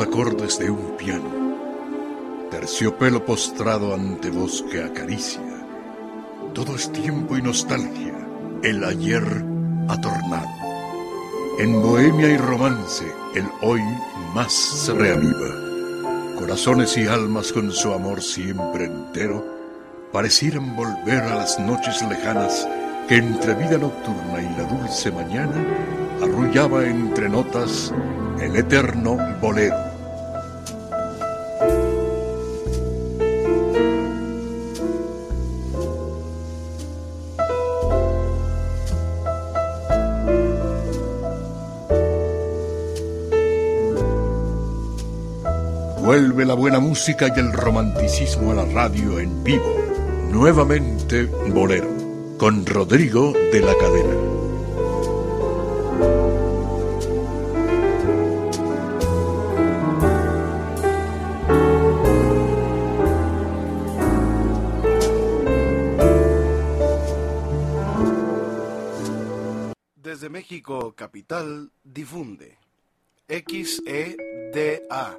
Acordes de un piano, terciopelo postrado ante voz que acaricia. Todo es tiempo y nostalgia, el ayer atornado. En bohemia y romance, el hoy más se reaviva. Corazones y almas con su amor siempre entero parecieran volver a las noches lejanas que entre vida nocturna y la dulce mañana arrullaba entre notas el eterno bolero. La música y el romanticismo a la radio en vivo. Nuevamente Bolero, con Rodrigo de la Cadena. México Capital difunde XEDA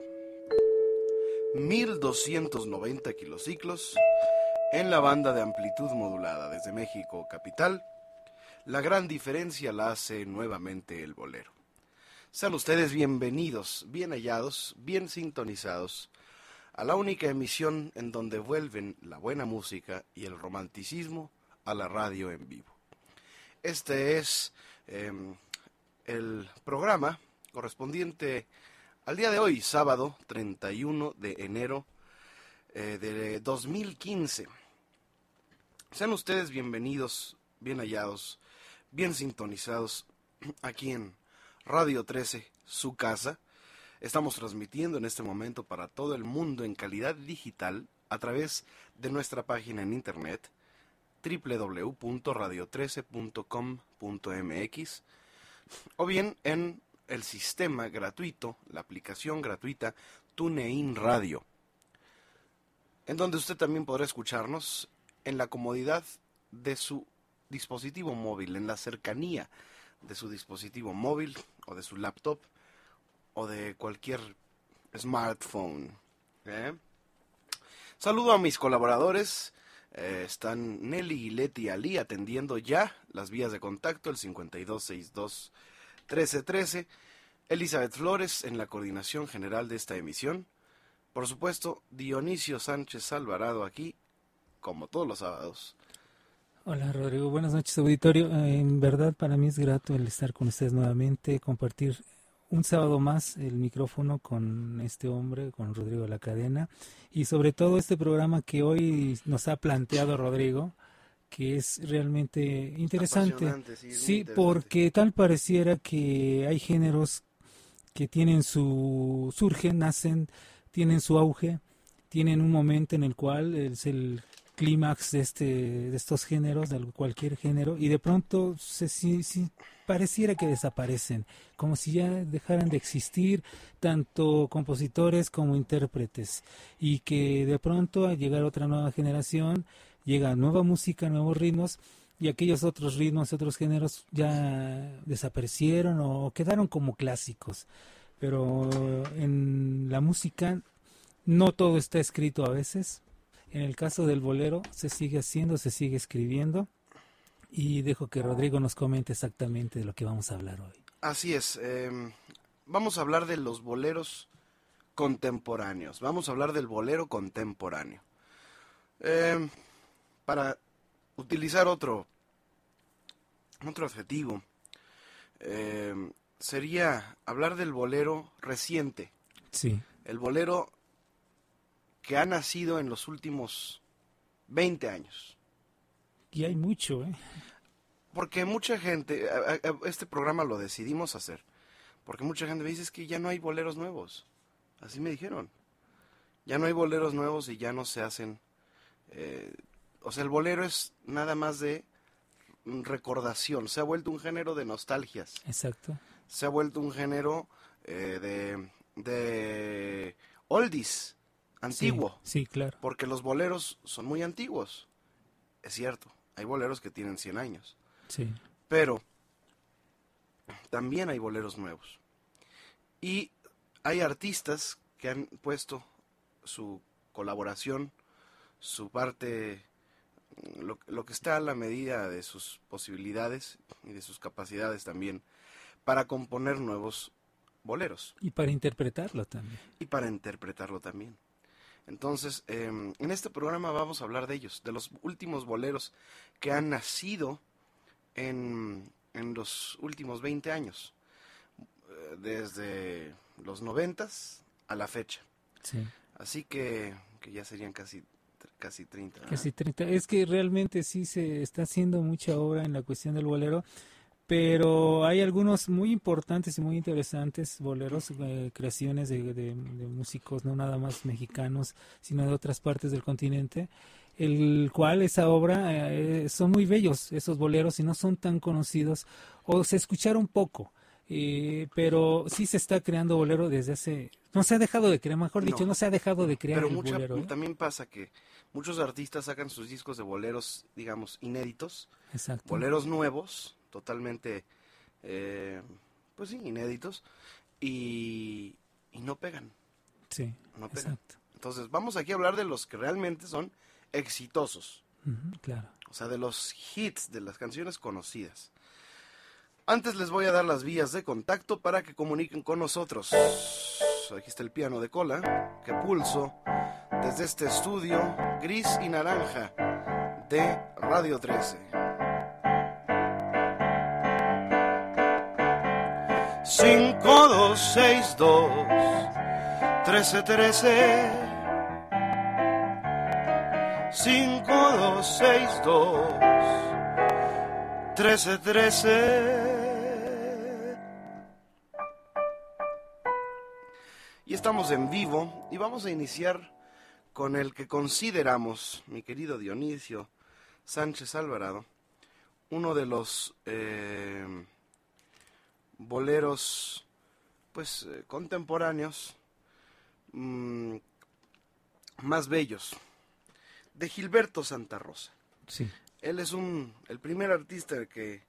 1290 kilociclos en la banda de amplitud modulada desde México Capital. La gran diferencia la hace nuevamente el bolero. Sean ustedes bienvenidos, bien hallados, bien sintonizados a la única emisión en donde vuelven la buena música y el romanticismo a la radio en vivo. Este es Em, el programa correspondiente al día de hoy, sábado 31 de enero eh, de 2015. Sean ustedes bienvenidos, bien hallados, bien sintonizados aquí en Radio 13, su casa. Estamos transmitiendo en este momento para todo el mundo en calidad digital a través de nuestra página en internet www.radio13.com.mx o bien en el sistema gratuito, la aplicación gratuita TuneIn Radio, en donde usted también podrá escucharnos en la comodidad de su dispositivo móvil, en la cercanía de su dispositivo móvil o de su laptop o de cualquier smartphone. ¿eh? Saludo a mis colaboradores eh, están Nelly y Leti Ali atendiendo ya las vías de contacto, el 5262-1313. Elizabeth Flores en la coordinación general de esta emisión. Por supuesto, Dionisio Sánchez Alvarado aquí, como todos los sábados. Hola Rodrigo, buenas noches auditorio. En verdad para mí es grato el estar con ustedes nuevamente, compartir un sábado más el micrófono con este hombre, con Rodrigo La Cadena, y sobre todo este programa que hoy nos ha planteado Rodrigo, que es realmente interesante. Sí, porque tal pareciera que hay géneros que tienen su surgen, nacen, tienen su auge, tienen un momento en el cual es el clímax de este de estos géneros de cualquier género y de pronto se si, pareciera que desaparecen como si ya dejaran de existir tanto compositores como intérpretes y que de pronto al llegar otra nueva generación llega nueva música nuevos ritmos y aquellos otros ritmos otros géneros ya desaparecieron o quedaron como clásicos pero en la música no todo está escrito a veces en el caso del bolero se sigue haciendo, se sigue escribiendo y dejo que Rodrigo nos comente exactamente de lo que vamos a hablar hoy. Así es, em, vamos a hablar de los boleros contemporáneos, vamos a hablar del bolero contemporáneo. Em, para utilizar otro, otro adjetivo, eh, sería hablar del bolero reciente. Sí. El bolero que ha nacido en los últimos 20 años. Y hay mucho, ¿eh? Porque mucha gente, a- a- a- este programa lo decidimos hacer, porque mucha gente me dice es que ya no hay boleros nuevos. Así me dijeron. Ya no hay boleros nuevos y ya no se hacen... eh, o sea, el bolero es nada más de recordación. Se ha vuelto un género de nostalgias. Exacto. Se ha vuelto un género eh, de, de oldies, antiguo. Sí, sí, claro. Porque los boleros son muy antiguos. Es cierto, hay boleros que tienen 100 años. Sí. Pero también hay boleros nuevos. Y hay artistas que han puesto su colaboración, su parte, lo, lo que está a la medida de sus posibilidades y de sus capacidades también, para componer nuevos boleros Y para interpretarlo también. y para interpretarlo también. Entonces, eh, en este programa vamos a hablar de ellos, de los últimos boleros que han nacido en, en los últimos 20 años, eh, desde los noventas a la fecha. Sí. Así que, que ya serían casi, casi 30. ¿verdad? Casi 30. Es que realmente sí se está haciendo mucha obra en la cuestión del bolero, pero hay algunos muy importantes y muy interesantes boleros, eh, creaciones de músicos no nada más mexicanos, sino de otras partes del continente, el cual esa obra eh, son muy bellos esos boleros y no son tan conocidos o se escucharon poco. Eh, pero sí se está creando bolero desde hace no se ha dejado de crear mejor dicho No. no se ha dejado de crear Pero el mucha- bolero ¿eh? también pasa que muchos artistas sacan sus discos de boleros, digamos, inéditos, exacto boleros nuevos, totalmente, eh, pues sí, inéditos, y, y no pegan, sí no pegan. exacto Entonces, vamos aquí a hablar de los que realmente son exitosos, claro o sea, de los hits, de las canciones conocidas. Antes les voy a dar las vías de contacto para que comuniquen con nosotros. Aquí está el piano de cola que pulso desde este estudio gris y naranja de Radio 13. 5262 1313 5262 1313 estamos en vivo y vamos a iniciar con el que consideramos, mi querido Dionisio Sánchez Alvarado, uno de los eh, boleros pues eh, contemporáneos mm, más bellos de Gilberto Santa Rosa. sí Él es un el primer artista que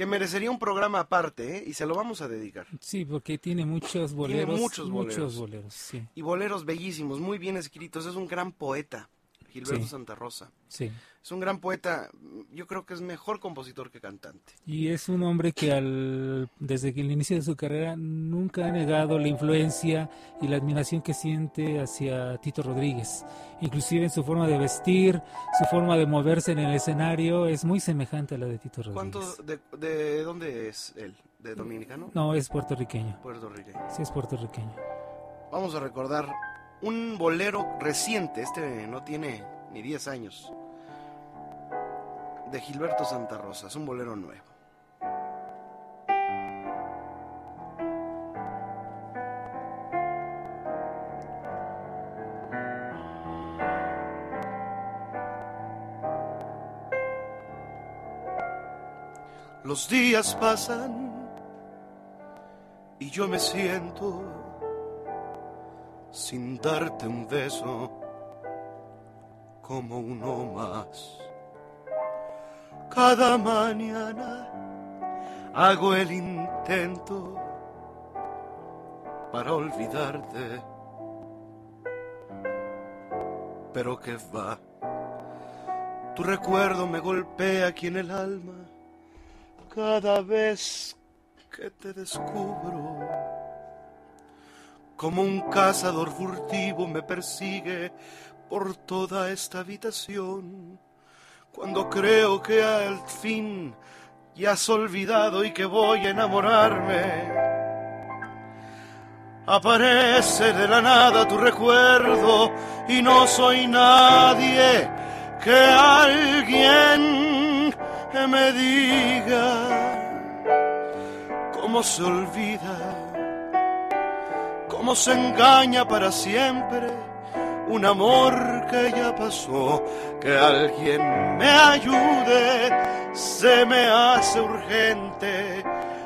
que merecería un programa aparte ¿eh? y se lo vamos a dedicar. Sí, porque tiene muchos boleros. muchos boleros. Muchos boleros, sí. Y boleros bellísimos, muy bien escritos. Es un gran poeta, Gilberto Sí. Santa Rosa. Sí. Es un gran poeta. Yo creo que es mejor compositor que cantante. Y es un hombre que al, desde que el inicio de su carrera nunca ha negado la influencia y la admiración que siente hacia Tito Rodríguez. Inclusive en su forma de vestir, su forma de moverse en el escenario es muy semejante a la de Tito Rodríguez. ¿Cuánto de, de dónde es él? ¿De dominicano? No, es puertorriqueño. Puertorriqueño. Sí, es puertorriqueño. Vamos a recordar un bolero reciente, este no tiene ni 10 años, de Gilberto Santa Rosa, es un bolero nuevo. Los días pasan y yo me siento sin darte un beso como uno más. Cada mañana hago el intento para olvidarte, pero que va. Tu recuerdo me golpea aquí en el alma cada vez que te descubro. Como un cazador furtivo me persigue por toda esta habitación. Cuando creo que al fin ya has olvidado y que voy a enamorarme. Aparece de la nada tu recuerdo y no soy nadie que alguien me diga cómo se olvida, cómo se engaña para siempre un amor que ya pasó, que alguien me ayude, se me hace urgente.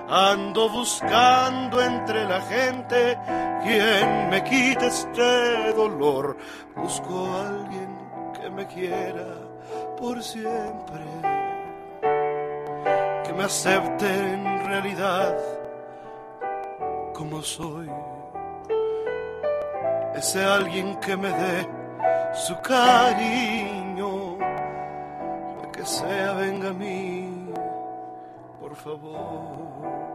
Ando buscando entre la gente quien me quite este dolor. Busco a alguien que me quiera por siempre, que me acepte en realidad como soy ese alguien que me dé su cariño, que sea venga a mí, por favor.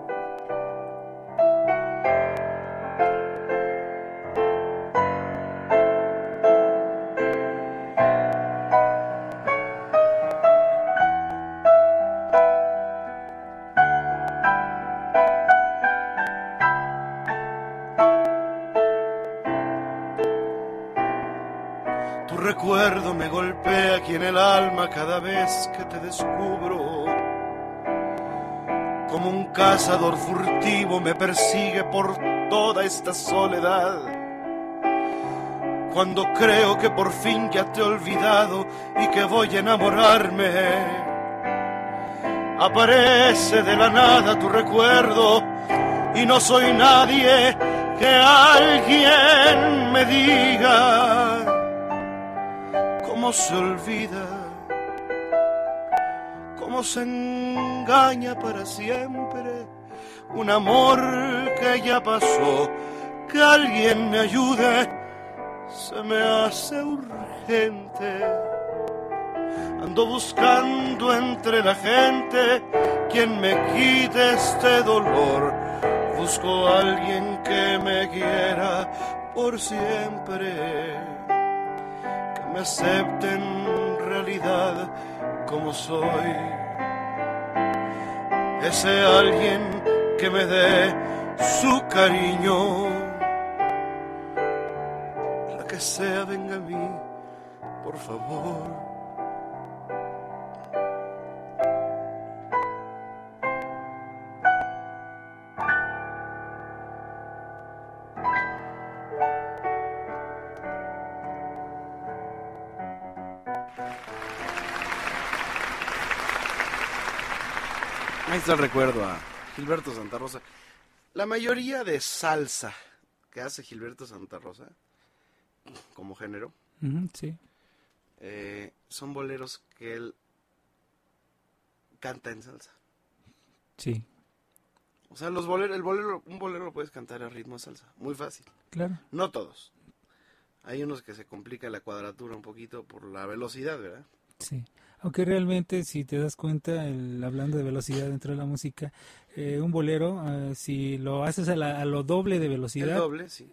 Cazador furtivo me persigue por toda esta soledad. Cuando creo que por fin ya te he olvidado y que voy a enamorarme, aparece de la nada tu recuerdo y no soy nadie que alguien me diga cómo se olvida, cómo se engaña para siempre un amor que ya pasó, que alguien me ayude, se me hace urgente. Ando buscando entre la gente quien me quite este dolor. Busco a alguien que me quiera por siempre me acepte en realidad como soy. Ese alguien que me dé su cariño, la que sea venga a mí, por favor. el recuerdo a Gilberto Santa Rosa. La mayoría de salsa que hace Gilberto Santa Rosa, como género, sí. Eh, son boleros que él canta en salsa. Sí. O sea, los boleros, el bolero, un bolero lo puedes cantar a ritmo de salsa, muy fácil. Claro. No todos. Hay unos que se complica la cuadratura un poquito por la velocidad, ¿verdad? Sí. Aunque realmente, si te das cuenta, el, hablando de velocidad dentro de la música, eh, un bolero, eh, si lo haces a, lo doble de velocidad,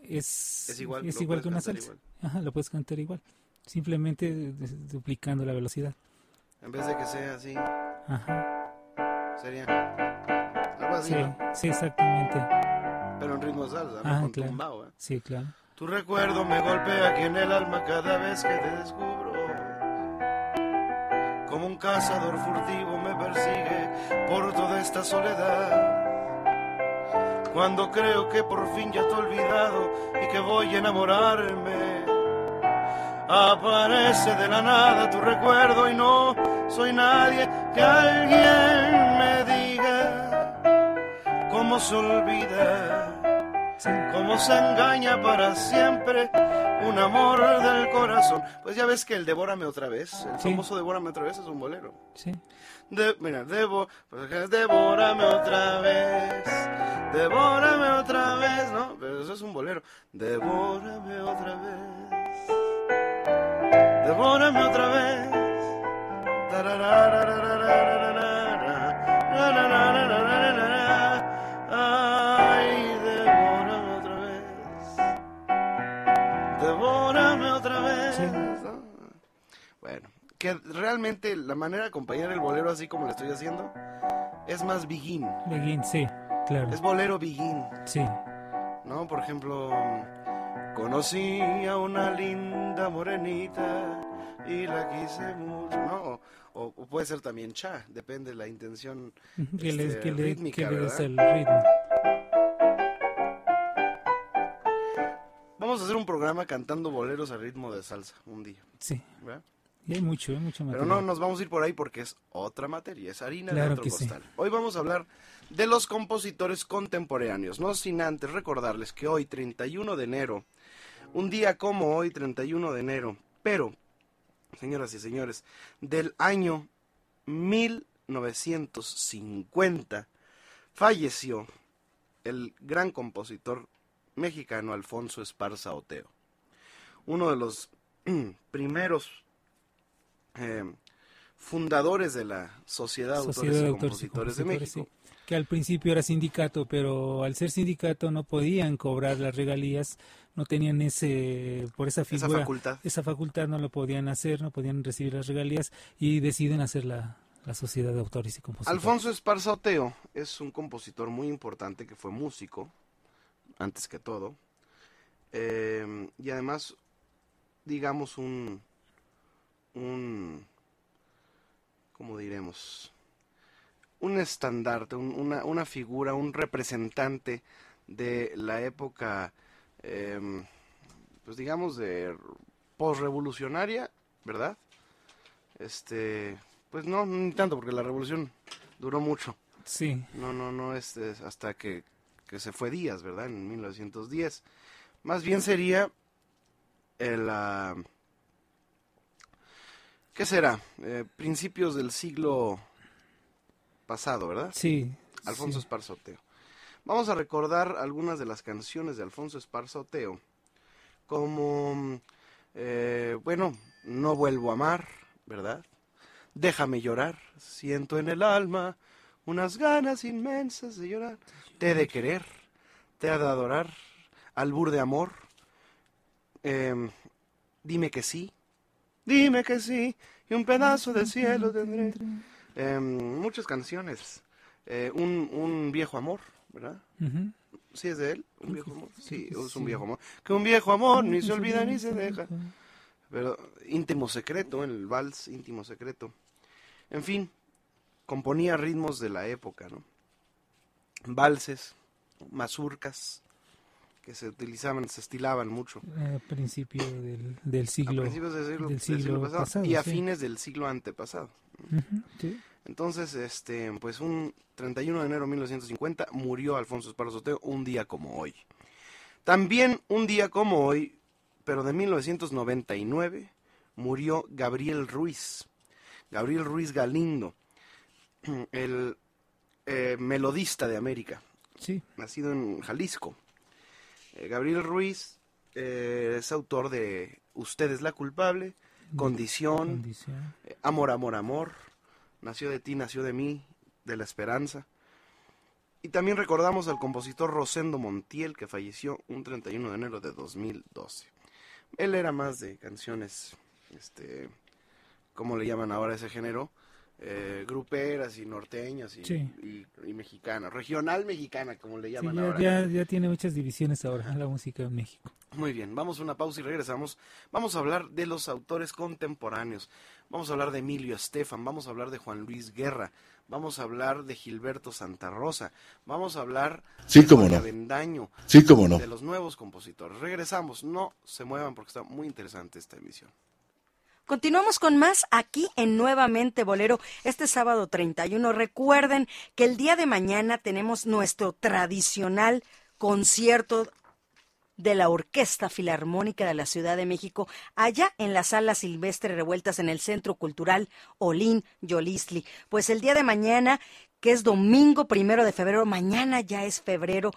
es, igual, es igual que una salsa. Ajá, lo puedes cantar igual. Simplemente duplicando la velocidad. En vez de que sea así. Ajá. Sería algo así. Sí, sí, exactamente. Pero en ritmo salsa, ¿no? Con claro. ¿eh? Sí, claro. Tu recuerdo me golpea aquí en el alma cada vez que te descubro como un cazador furtivo me persigue por toda esta soledad. Cuando creo que por fin ya he olvidado y que voy a enamorarme, aparece de la nada tu recuerdo y no soy nadie que alguien me diga cómo se olvida, cómo se engaña para siempre un amor del corazón. Pues ya ves que el Devórame otra vez, el famoso Devórame otra vez es un bolero. Sí. De, mira, debo, pues, devórame otra vez, devórame otra vez, ¿no? Pero eso es un bolero. Devórame otra vez, devórame otra vez. Realmente la manera de acompañar el bolero así como lo estoy haciendo es más begin. Begin, sí, claro. Es bolero begin. Sí. ¿No? Por ejemplo, conocí a una linda morenita y la quise mucho, ¿no? O, puede ser también cha, depende de la intención que le, este, que le, rítmica, que el ritmo. Vamos a hacer un programa cantando boleros a ritmo de salsa un día, Sí. ¿verdad? Y hay mucho, hay mucho Pero no nos vamos a ir por ahí porque es otra materia, es harina Claro de otro sí. costal. Hoy vamos a hablar de los compositores contemporáneos, no sin antes recordarles que hoy, 31 de enero, un día como hoy, 31 de enero, pero, señoras y señores, del año 1950, falleció el gran compositor mexicano Alfonso Esparza Oteo, uno de los primeros eh, fundadores de la Sociedad de Sociedad de Autores y Compositores de México. sí. Que al principio era sindicato, pero al ser sindicato no podían cobrar las regalías, no tenían ese, por esa Esa figura, facultad. esa facultad no lo podían hacer, no podían recibir las regalías y deciden hacer la, la Sociedad de Autores y Compositores. Alfonso Esparza Oteo es un compositor muy importante que fue músico, antes que todo, eh, y además, digamos, un, un, ¿cómo diremos? Un estandarte, un- una, una figura, un representante de la época, eh, pues digamos, de posrevolucionaria, ¿verdad? Este, pues no, ni tanto, porque la revolución duró mucho. Sí, No, no, no es, es hasta que, que se fue Díaz, ¿verdad? En 1910. Más bien sería el... ah, ¿Qué será? Eh, principios del siglo pasado, ¿verdad? sí. Alfonso sí. Esparza Oteo. Vamos a recordar algunas de las canciones de Alfonso Esparza Oteo, como, eh, bueno, No vuelvo a amar, ¿verdad? Déjame llorar, siento en el alma unas ganas inmensas de llorar. Te he de querer, te he de adorar, albur de amor. Em, dime que sí, dime que sí, y un pedazo de cielo tendré. Em, muchas canciones. Eh, un, un viejo amor, ¿verdad? ¿Sí es de él? ¿Un viejo amor? Sí, es un viejo amor. Que un viejo amor ni se olvida ni se deja. Pero íntimo secreto, el vals íntimo secreto. En fin, componía ritmos de la época, ¿no? Valses, mazurcas, que se utilizaban, se estilaban mucho. A principio del, del A siglo. principios del siglo, del del siglo siglo pasado, pasado, y a sí. fines del siglo antepasado. Sí. Entonces, este, pues un 31 de enero de 1950 murió Alfonso Esparza Oteo un día como hoy. También un día como hoy, pero de 1999, murió Gabriel Ruiz. Gabriel Ruiz Galindo, el eh, melodista de América, Sí, nacido en Jalisco. Eh, Gabriel Ruiz eh, es autor de Usted es la culpable, Condición, condición. eh, Amor, amor, amor. Nació de ti, nació de mí, de la esperanza. Y también recordamos al compositor Rosendo Montiel, que falleció un 31 de enero de 2012. Él era más de canciones, este, ¿cómo le llaman ahora ese género? Eh, gruperas y norteñas y, Sí. y, y mexicanas, regional mexicana, como le Sí, llaman ya, ahora. ya, ya tiene muchas divisiones ahora la música en México. Muy bien, vamos a una pausa y regresamos. Vamos a hablar de los autores contemporáneos. Vamos a hablar de Emilio Estefan, vamos a hablar de Juan Luis Guerra, vamos a hablar de Gilberto Santa Rosa, vamos a hablar Sí, de cómo Jorge no. Avendaño, Sí, cómo no. de los nuevos compositores. Regresamos, no se muevan porque está muy interesante esta emisión. Continuamos con más aquí en Nuevamente Bolero este sábado 31. Recuerden que el día de mañana tenemos nuestro tradicional concierto de la Orquesta Filarmónica de la Ciudad de México, allá en la Sala Silvestre Revueltas en el Centro Cultural Olín Yolistli. Pues el día de mañana, que es domingo primero de febrero, mañana ya es febrero,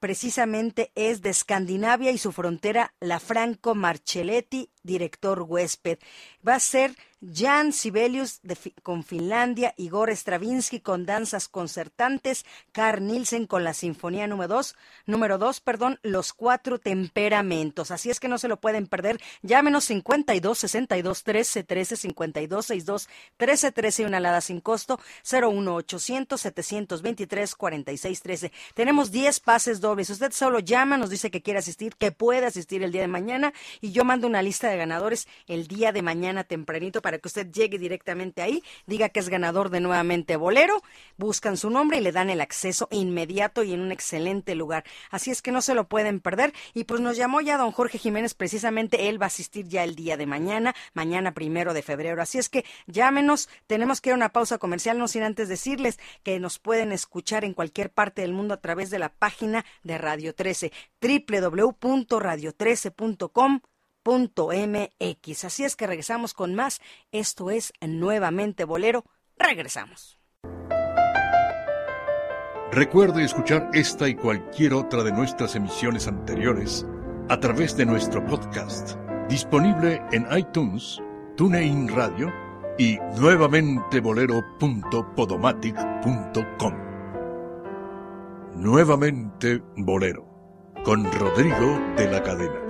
precisamente es de Escandinavia y su frontera, la Franco Marcelletti, director huésped. Va a ser Jan Sibelius con Finlandia, Igor Stravinsky con danzas concertantes, Carl Nielsen con la Sinfonía número 2, número 2, perdón, Los Cuatro Temperamentos. Así es que no se lo pueden perder. Llámenos 52 62 13 13 52 62 13 13 y una alada sin costo 01 800 723 46 13. Tenemos 10 pases dobles. Usted solo llama, nos dice que quiere asistir, que puede asistir el día de mañana y yo mando una lista de ganadores el día de mañana tempranito para que usted llegue directamente ahí, diga que es ganador de nuevamente Bolero, buscan su nombre y le dan el acceso inmediato y en un excelente lugar. Así es que no se lo pueden perder. Y pues nos llamó ya don Jorge Jiménez, precisamente él va a asistir ya el día de mañana, mañana primero de febrero. Así es que llámenos, tenemos que ir a una pausa comercial, no sin antes decirles que nos pueden escuchar en cualquier parte del mundo a través de la página de Radio 13, www.radio13.com mx Así es que regresamos con más. Esto es nuevamente Bolero. Regresamos. Recuerde escuchar esta y cualquier otra de nuestras emisiones anteriores a través de nuestro podcast, disponible en iTunes, TuneIn Radio y nuevamente bolero.podomatic.com. Nuevamente Bolero, con Rodrigo de la Cadena.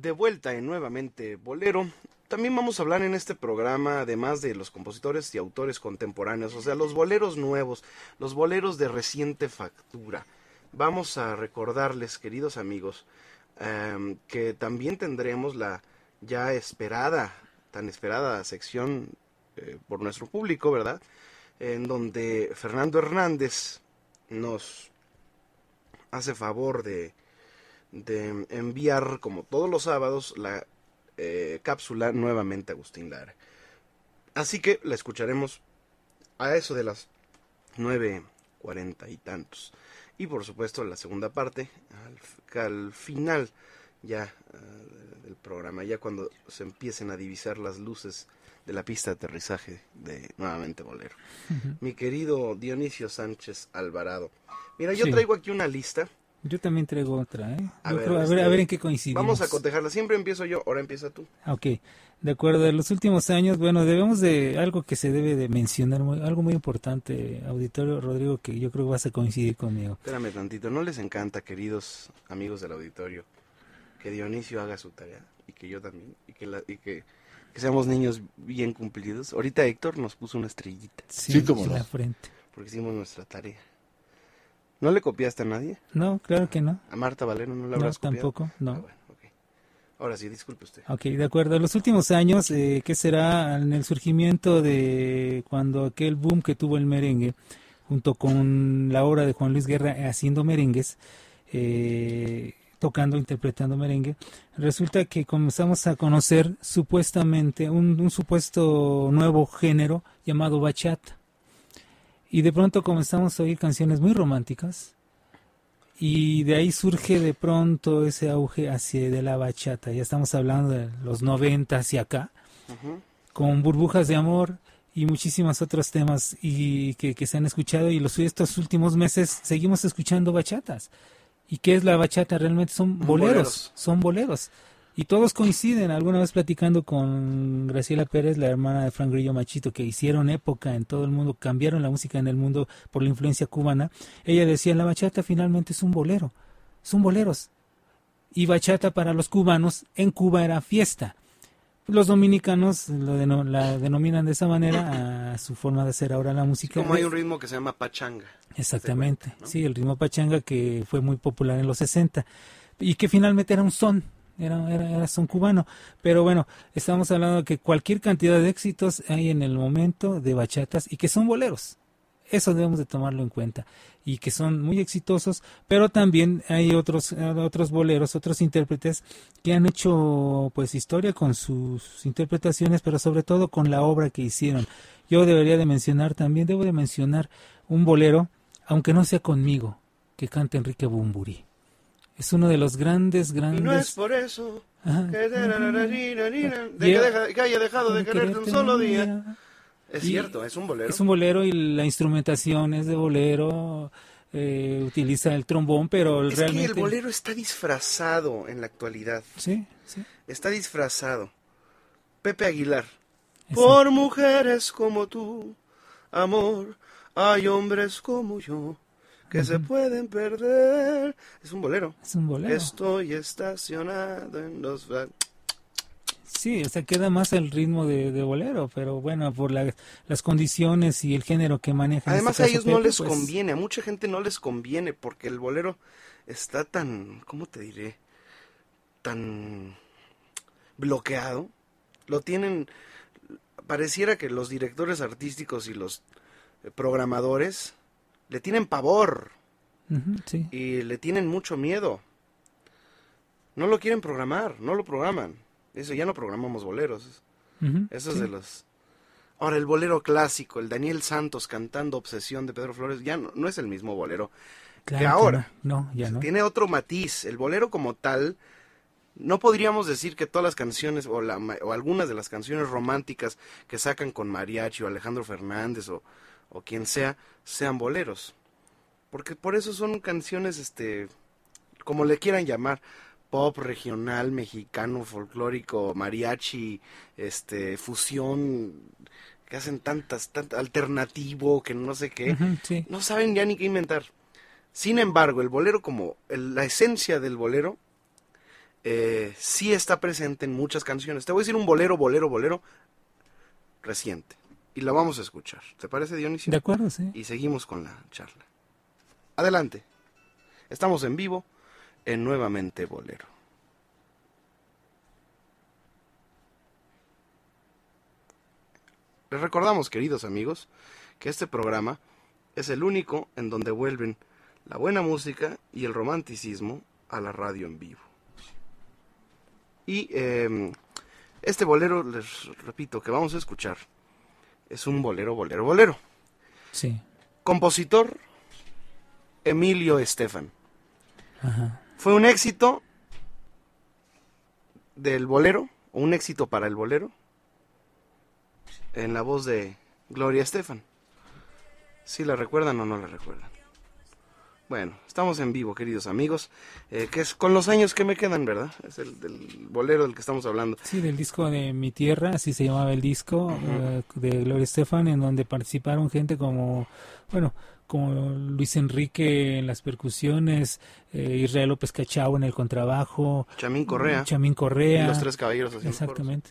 De vuelta en nuevamente Bolero. También vamos a hablar en este programa, además de los compositores y autores contemporáneos, o sea, los boleros nuevos, los boleros de reciente factura. Vamos a recordarles, queridos amigos, em, que también tendremos la ya esperada, tan esperada sección eh, por nuestro público, ¿verdad? En donde Fernando Hernández nos hace favor de de enviar, como todos los sábados, la eh, cápsula nuevamente a Agustín Lara. Así que la escucharemos a eso de las nueve cuarenta y tantos. Y por supuesto la segunda parte, al, final ya uh, del programa, ya cuando se empiecen a divisar las luces de la pista de aterrizaje de nuevamente Bolero. Mi querido Dionisio Sánchez Alvarado. Mira, yo traigo aquí una lista yo también traigo otra, ¿eh? A, ver, a, ver, a, ver, en qué coincidimos. Vamos a cotejarla. Siempre empiezo yo, ahora empieza tú. Ok, de acuerdo. En los últimos años, bueno, debemos de algo que se debe de mencionar, algo muy importante, auditorio Rodrigo, que yo creo que vas a coincidir conmigo. Espérame tantito, ¿no les encanta, queridos amigos del auditorio, que Dionisio haga su tarea y que yo también, y que, la, y que, seamos niños bien cumplidos? Ahorita Héctor nos puso una estrellita. Sí, como en la frente. Porque hicimos nuestra tarea. ¿No le copiaste a nadie? No, claro que no. ¿A Marta Valero no la habrás no, tampoco, no. Ah, Ahora sí, disculpe usted. Ok, de acuerdo. En los últimos años, eh, ¿qué será en el surgimiento de cuando aquel boom que tuvo el merengue, junto con la obra de Juan Luis Guerra haciendo merengues, eh, tocando, interpretando merengue, resulta que comenzamos a conocer supuestamente un, un supuesto nuevo género llamado bachata y de pronto comenzamos a oír canciones muy románticas y de ahí surge de pronto ese auge hacia de la bachata. Ya estamos hablando de los 90 hacia acá, con burbujas de amor y muchísimos otros temas y que, que, se han escuchado y los estos últimos meses seguimos escuchando bachatas. ¿Y qué es la bachata? Realmente son boleros. son boleros. Y todos coinciden, alguna vez platicando con Graciela Pérez, la hermana de Frank Grillo Machito, que hicieron época en todo el mundo, cambiaron la música en el mundo por la influencia cubana, ella decía, la bachata finalmente es un bolero, son boleros. Y bachata para los cubanos en Cuba era fiesta. Los dominicanos lo la denominan de esa manera a su forma de hacer ahora la música. Como hay un ritmo que se llama pachanga. Exactamente, sí, el ritmo pachanga que fue muy popular en los 60 y que finalmente era un son, era, era, son cubano. Pero bueno, estamos hablando de que cualquier cantidad de éxitos hay en el momento de bachatas y que son boleros. Eso debemos de tomarlo en cuenta y que son muy exitosos, pero también hay otros otros boleros, otros intérpretes que han hecho pues historia con sus interpretaciones, pero sobre todo con la obra que hicieron. Yo debería de mencionar también, debo de mencionar un bolero, aunque no sea conmigo, que canta Enrique Bumburi. Es uno de los grandes, grandes... Y no es por eso que, haya dejado de quererte un solo día. Es cierto, es un bolero. Es un bolero y la instrumentación es de bolero, eh, utiliza el trombón, pero es realmente... que el bolero está disfrazado en la actualidad. Sí, sí. Está disfrazado. Pepe Aguilar. Por mujeres como tú, amor, hay hombres como yo que se pueden perder. Es un bolero. Es un bolero. Estoy estacionado en los... Sí, o sea, queda más el ritmo de, bolero, pero bueno, por las condiciones y el género que manejan. Además, a ellos no les pues conviene, a mucha gente no les conviene, porque el bolero está tan, ¿cómo te diré? Tan bloqueado. Lo tienen, pareciera que los directores artísticos y los programadores le tienen pavor y le tienen mucho miedo. No lo quieren programar, no lo programan. Eso ya no programamos boleros. Eso es de los... Ahora, el bolero clásico, el Daniel Santos cantando Obsesión de Pedro Flores, ya no, es el mismo bolero que ahora. no, ya no. Tiene otro matiz. El bolero como tal, no podríamos decir que todas las canciones o, la, o algunas de las canciones románticas que sacan con Mariachi o Alejandro Fernández o, o quien sea, sean boleros. Porque por eso son canciones, este, como le quieran llamar, pop regional, mexicano, folclórico, mariachi, este, fusión, que hacen tantas, tan alternativo, que no sé qué, no saben ya ni qué inventar. Sin embargo, el bolero como la esencia del bolero eh, sí está presente en muchas canciones. Te voy a decir un bolero, bolero, bolero reciente y la vamos a escuchar. ¿Te parece, Dionisio? De acuerdo, sí. Y seguimos con la charla. Adelante. Estamos en vivo en Nuevamente Bolero. Les recordamos, queridos amigos, que este programa es el único en donde vuelven la buena música y el romanticismo a la radio en vivo. Y em, este bolero, les repito, que vamos a escuchar, es un bolero, bolero, bolero. Sí. Compositor Emilio Estefan. Fue un éxito del bolero, o un éxito para el bolero, en la voz de Gloria Estefan. ¿Sí la recuerdan o no la recuerdan? Bueno, estamos en vivo, queridos amigos, eh, que es con los años que me quedan, ¿verdad? Es el del bolero del que estamos hablando. Sí, del disco de Mi Tierra, así se llamaba el disco eh, de Gloria Estefan, en donde participaron gente como, bueno, como Luis Enrique en las percusiones, eh, Israel López Cachao en el contrabajo, Chamín Correa, Chamín Correa, y los tres caballeros Exactamente.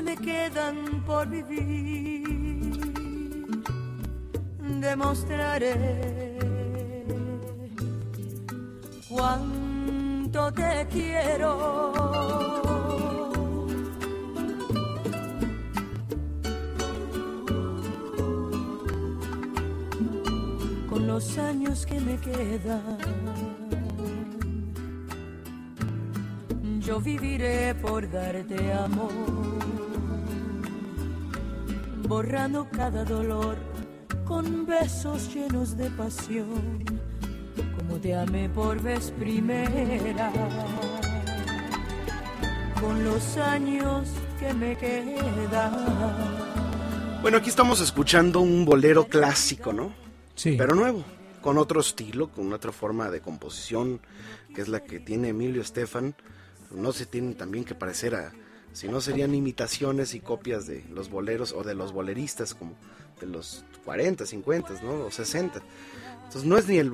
que me quedan por vivir, demostraré cuánto te quiero. Con los años que me quedan, yo viviré por darte amor borrando cada dolor con besos llenos de pasión, como te amé por vez primera, con los años que me quedan. Bueno, aquí estamos escuchando un bolero clásico, ¿no? Sí. Pero nuevo, con otro estilo, con otra forma de composición, que es la que tiene Emilio Estefan. No se tienen también que parecer a Si no serían imitaciones y copias de los boleros o de los boleristas como de los 40, 50, ¿no? O 60. Entonces no es ni el...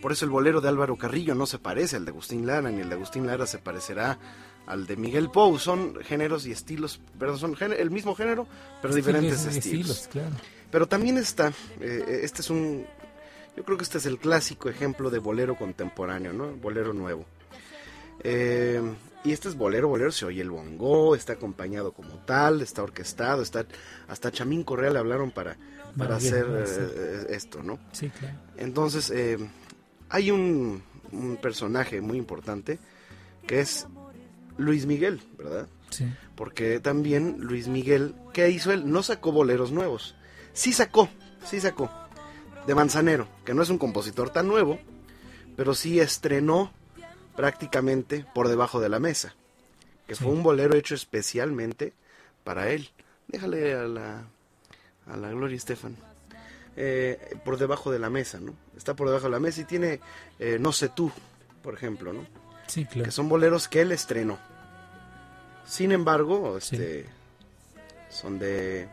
Por eso el bolero de Álvaro Carrillo no se parece al de Agustín Lara, ni el de Agustín Lara se parecerá al de Miguel Pou. Son géneros y estilos, perdón, son el mismo género, pero diferentes estilos. Pero también está, eh, este es un... Yo creo que este es el clásico ejemplo de bolero contemporáneo, ¿no? Bolero nuevo. Eh, y este es bolero, bolero, se oye el bongo, está acompañado como tal, está orquestado, está hasta Chamín Correa le hablaron para para hacer eh, esto, ¿no? Sí, claro. Entonces, eh, hay un, personaje muy importante que es Luis Miguel, ¿verdad? Sí. Porque también Luis Miguel, ¿qué hizo él? No sacó boleros nuevos. Sí sacó, sí sacó. De Manzanero, que no es un compositor tan nuevo, pero sí estrenó prácticamente por debajo de la mesa. Que fue un bolero hecho especialmente para él. Déjale a la a la Gloria Estefan, eh, por debajo de la mesa, ¿no? Está por debajo de la mesa y tiene eh, No sé tú, por ejemplo, ¿no? Sí, claro. Que son boleros que él estrenó. Sin embargo, este, son de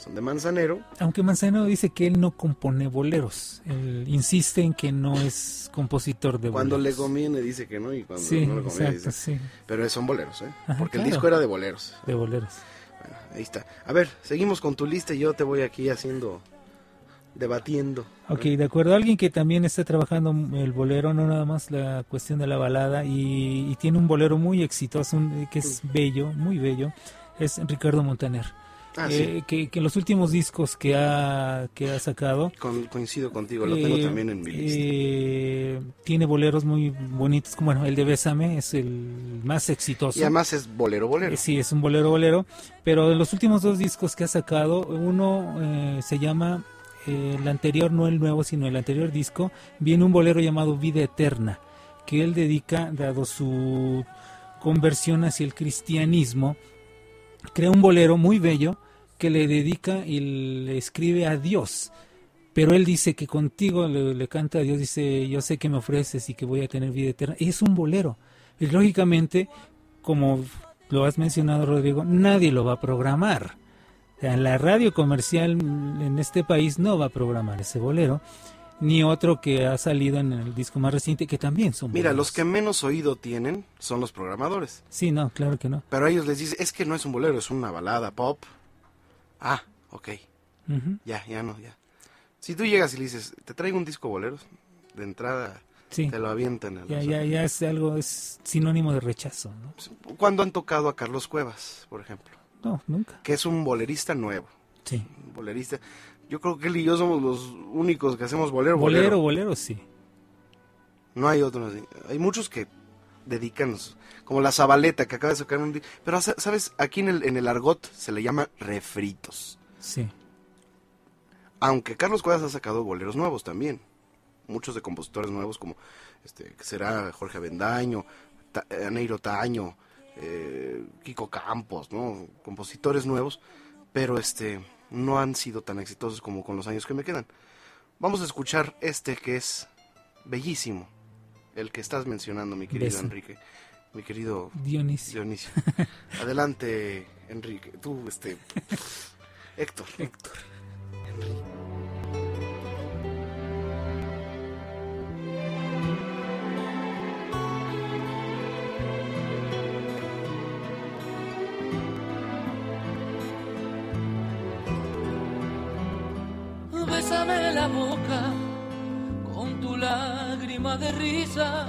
son de Manzanero. Aunque Manzanero dice que él no compone boleros, él insiste en que no es compositor de cuando boleros. Cuando le conviene dice que no y cuando no le conviene dice. Sí. Pero son boleros, ¿eh? Porque el disco era de boleros. De boleros ahí está. A ver, seguimos con tu lista y yo te voy aquí haciendo, debatiendo. Ok, de acuerdo. Alguien que también está trabajando el bolero, no nada más la cuestión de la balada, y, tiene un bolero muy exitoso, que es bello, muy bello, es Ricardo Montaner. Ah, eh, que, en los últimos discos que ha, que ha sacado. coincido contigo, lo tengo eh, también en mi lista. Eh, tiene boleros muy bonitos, como bueno, el de Bésame es el más exitoso. Y además es bolero, bolero. sí, es un bolero, bolero. Pero en los últimos dos discos que ha sacado, uno se llama, el anterior, no el nuevo, sino el anterior disco, viene un bolero llamado Vida Eterna, que él dedica, dado su conversión hacia el cristianismo, crea un bolero muy bello que le dedica y le escribe a Dios. Pero él dice que contigo le, canta a Dios, dice, yo sé que me ofreces y que voy a tener vida eterna. Es un bolero. Y lógicamente, como lo has mencionado, Rodrigo, nadie lo va a programar. la radio comercial en este país no va a programar ese bolero ni otro que ha salido en el disco más reciente que también son Mira, los que menos oído tienen son los programadores. Sí, no, claro que no. Pero a ellos les dice, es que no es un bolero, es una balada pop. Ah, ok. Ya, ya no, ya. Si tú llegas y le dices, te traigo un disco boleros, de entrada te lo avientan. ya, ya, ya es algo, es sinónimo de rechazo, ¿no? ¿Cuándo han tocado a Carlos Cuevas, por ejemplo? No, nunca. Que es un bolerista nuevo. Sí. Un bolerista yo creo que él y yo somos los únicos que hacemos bolero. Bolero, bolero, sí. No hay otros. Hay muchos que dedican, como la Zabaleta que acaba de sacar un... Pero, ¿sabes? Aquí en el, en el argot se le llama refritos. Sí. Aunque Carlos Cuadras ha sacado boleros nuevos también. Muchos de compositores nuevos como este será Jorge Avendaño, Aneiro Taño, eh, Kiko Campos, ¿no? Compositores nuevos. Pero este no han sido tan exitosos como con los años que me quedan. Vamos a escuchar este que es bellísimo, el que estás mencionando, mi querido Enrique, mi querido Dionisio. Dionisio. Adelante, Enrique, tú, este, Héctor. Héctor. bésame lágrima de risa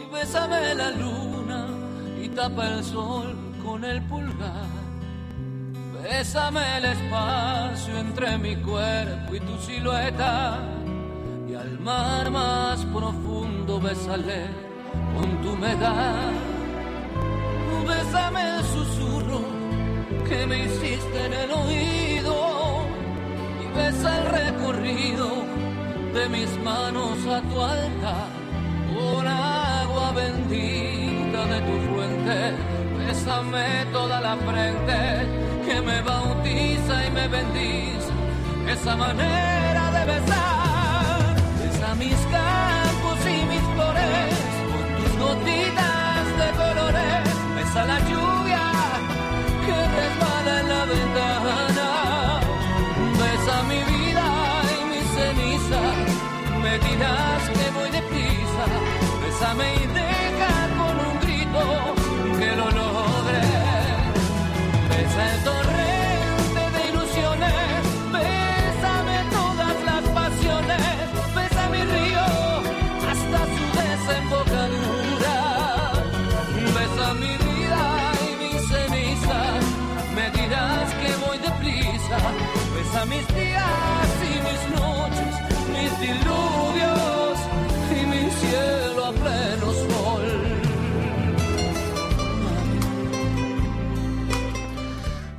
y bésame la luna y tapa el sol con el pulgar. Bésame el espacio entre mi cuerpo y tu silueta y al mar más profundo bésale con tu humedad. Bésame el susurro que me hiciste en el oído besa el recorrido de mis manos a tu altar, con agua bendita de tu fuente, bésame toda la frente que me bautiza y me bendice, esa manera de besar, besa mis campos y mis flores, con tus gotitas de colores, besa la lluvia Bésame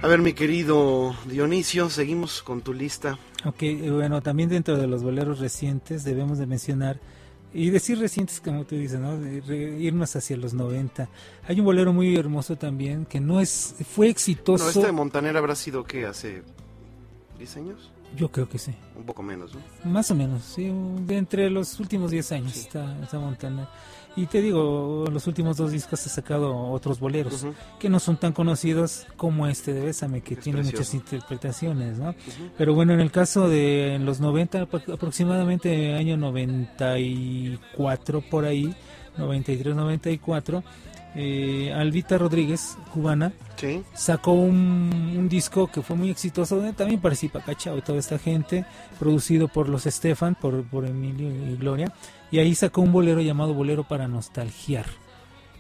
A ver, mi querido Dionisio, seguimos con tu lista. Ok, eh, bueno, también dentro de los boleros recientes debemos de mencionar, y decir recientes como tú dices, ¿no? Irnos hacia los 90. Hay un bolero muy hermoso también que no es, fue exitoso. No, este de Montaner habrá sido que hace 10 años, Yo creo que sí. un poco menos, ¿no? Más o menos, sí, de entre los últimos 10 años Sí. está, está Montana. Y te digo, los últimos dos discos ha sacado otros boleros que no son tan conocidos como este de Bésame, que Es tiene muchas interpretaciones, ¿no? Pero bueno, en el caso de en los 90, apro- aproximadamente año 94 por ahí, 93, 94, eh, Albita Rodríguez, cubana, Sí, sacó un, un disco que fue muy exitoso, donde también participa Cachao y toda esta gente, producido por los Estefan, por, por Emilio y Gloria, y ahí sacó un bolero llamado Bolero para Nostalgiar,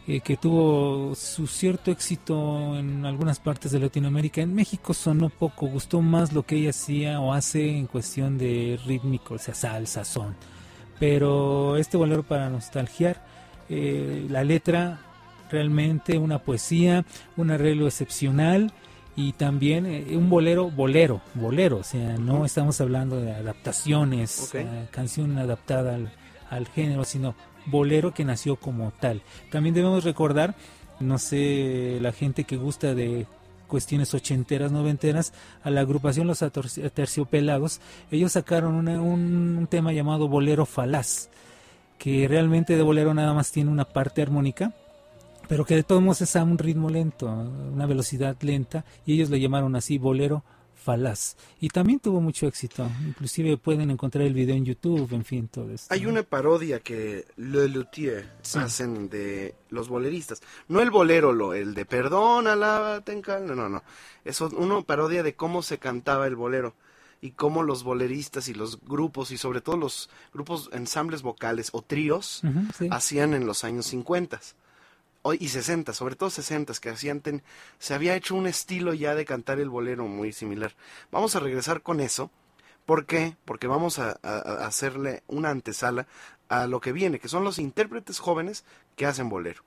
eh, que tuvo su cierto éxito en algunas partes de Latinoamérica. En México sonó poco, gustó más lo que ella hacía o hace en cuestión de rítmico, o sea, salsa, son. Pero este bolero para nostalgiar, eh, la letra realmente una poesía, un arreglo excepcional y también eh, un bolero, bolero, bolero, o sea, no estamos hablando de adaptaciones, eh, canción adaptada al, al género, sino bolero que nació como tal. También debemos recordar, no sé, la gente que gusta de cuestiones ochenteras, noventeras, a la agrupación Los Aterciopelados, ellos sacaron una- un, tema llamado Bolero Falaz, que realmente de bolero nada más tiene una parte armónica, pero que de todos modos es a un ritmo lento, una velocidad lenta, y ellos le llamaron así bolero falaz. Y también tuvo mucho éxito, inclusive pueden encontrar el video en YouTube, en fin, todo esto. Hay una parodia que Le Luthier Sí. hacen de los boleristas. No el bolero, lo, el de perdona la no, no, no. Es una parodia de cómo se cantaba el bolero y cómo los boleristas y los grupos y sobre todo los grupos ensambles vocales o tríos sí. hacían en los años 50 hoy y 60, sobre todo 60 que hacían ten- se había hecho un estilo ya de cantar el bolero muy similar. Vamos a regresar con eso. ¿Por qué? Porque vamos a, a- a hacerle una antesala a lo que viene, que son los intérpretes jóvenes que hacen bolero.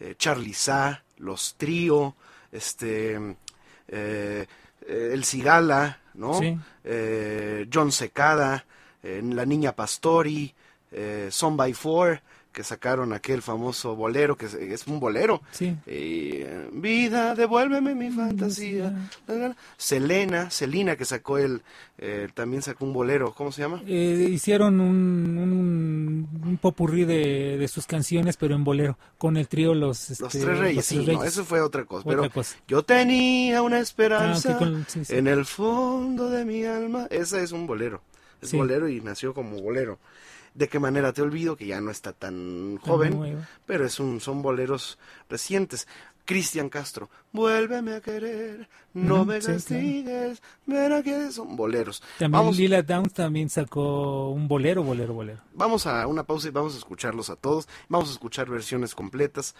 Eh, Charlie Sa, los Trío, este, eh, El Cigala, ¿no? Sí. Eh, John Secada, eh, La Niña Pastori, Son by Four, que sacaron aquel famoso bolero, que es, un bolero. Sí. Eh, vida, devuélveme mi fantasía. Selena, Selena que sacó el, eh, también sacó un bolero, ¿cómo se llama? Eh, hicieron un, un, un popurrí de, de sus canciones, pero en bolero, con el trío Los, Los este, Tres Reyes, Los sí, no, eso fue otra cosa. Otra pero cosa. yo tenía una Ah, esperanza ok, con- sí, sí. en el fondo de mi alma. Ese es un bolero. Es bolero y nació como bolero. ¿De qué manera te olvido? Que ya no está tan joven, pero es un, son boleros recientes. Cristian Castro, vuélveme a querer, no me sí, claro. castigues, verá que son boleros. También Vamos, Lila Downs también sacó un bolero, bolero, bolero. vamos a una pausa y vamos a escucharlos a todos. Vamos a escuchar versiones completas.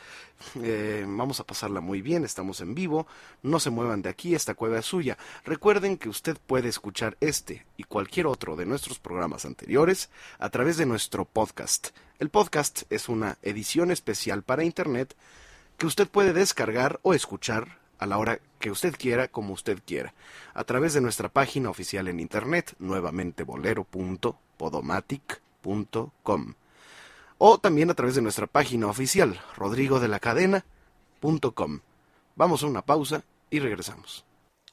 Eh, vamos a pasarla muy bien. Estamos en vivo. No se muevan de aquí. Esta cueva es suya. Recuerden que usted puede escuchar este y cualquier otro de nuestros programas anteriores a través de nuestro podcast. El podcast es una edición especial para Internet que usted puede descargar o escuchar a la hora que usted quiera, como usted quiera, a través de nuestra página oficial en internet, nuevamente bolero.podomatic.com, o también a través de nuestra página oficial, rodrigodelacadena.com. Vamos a una pausa y regresamos.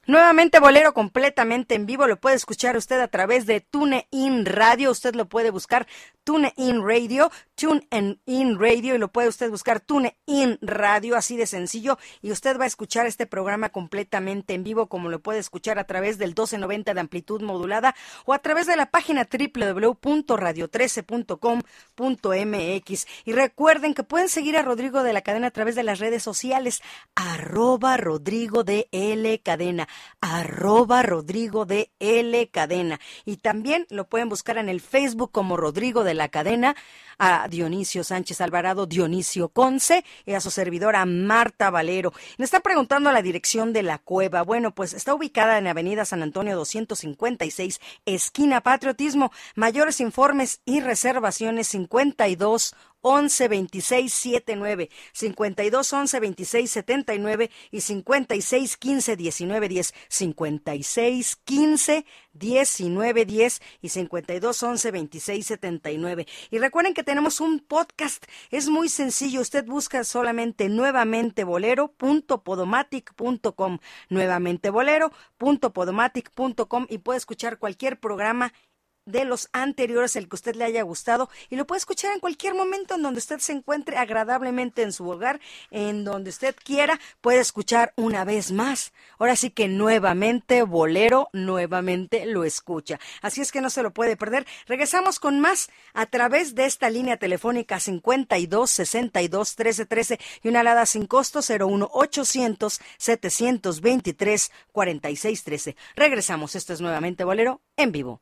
Nuevamente Bolero completamente en vivo, lo puede escuchar usted a través de TuneIn Radio, usted lo puede buscar TuneIn Radio, TuneIn Radio, y lo puede usted buscar TuneIn Radio, así de sencillo, y usted va a escuchar este programa completamente en vivo, como lo puede escuchar a través del 1290 de amplitud modulada o a través de la página www.radio13.com.mx. Y recuerden que pueden seguir a Rodrigo de la Cadena a través de las redes sociales, arroba Rodrigo de L Cadena, arroba Rodrigo de L Cadena. Y también lo pueden buscar en el Facebook como Rodrigo de la Cadena, a Dionisio Sánchez Alvarado, Dionisio Conce y a su servidora Marta Valero. Me están preguntando la dirección de la cueva. Bueno, pues está ubicada en Avenida San Antonio 256, esquina Patriotismo. Mayores informes y reservaciones 52 11 26 79, 52 11 26 79 y 56 15 19 10, 56 15 19 10 y 52 11 26 79. Y recuerden que tenemos un podcast, es muy sencillo, usted busca solamente nuevamente bolero.podomatic.com, nuevamente bolero.podomatic.com y puede escuchar cualquier programa de los anteriores, el que usted le haya gustado, y lo puede escuchar en cualquier momento en donde usted se encuentre agradablemente en su hogar, en donde usted quiera, puede escuchar una vez más. Ahora sí que nuevamente Bolero, nuevamente lo escucha. Así es que no se lo puede perder. Regresamos con más a través de esta línea telefónica 52 62 13 13 y una alada sin costo 01 800 723 46 13. Regresamos. Esto es nuevamente Bolero en vivo.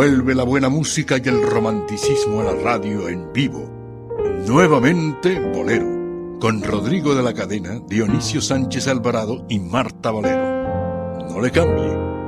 Vuelve la buena música y el romanticismo a la radio en vivo. Nuevamente Bolero, con Rodrigo de la Cadena, Dionisio Sánchez Alvarado y Marta Valero. No le cambie.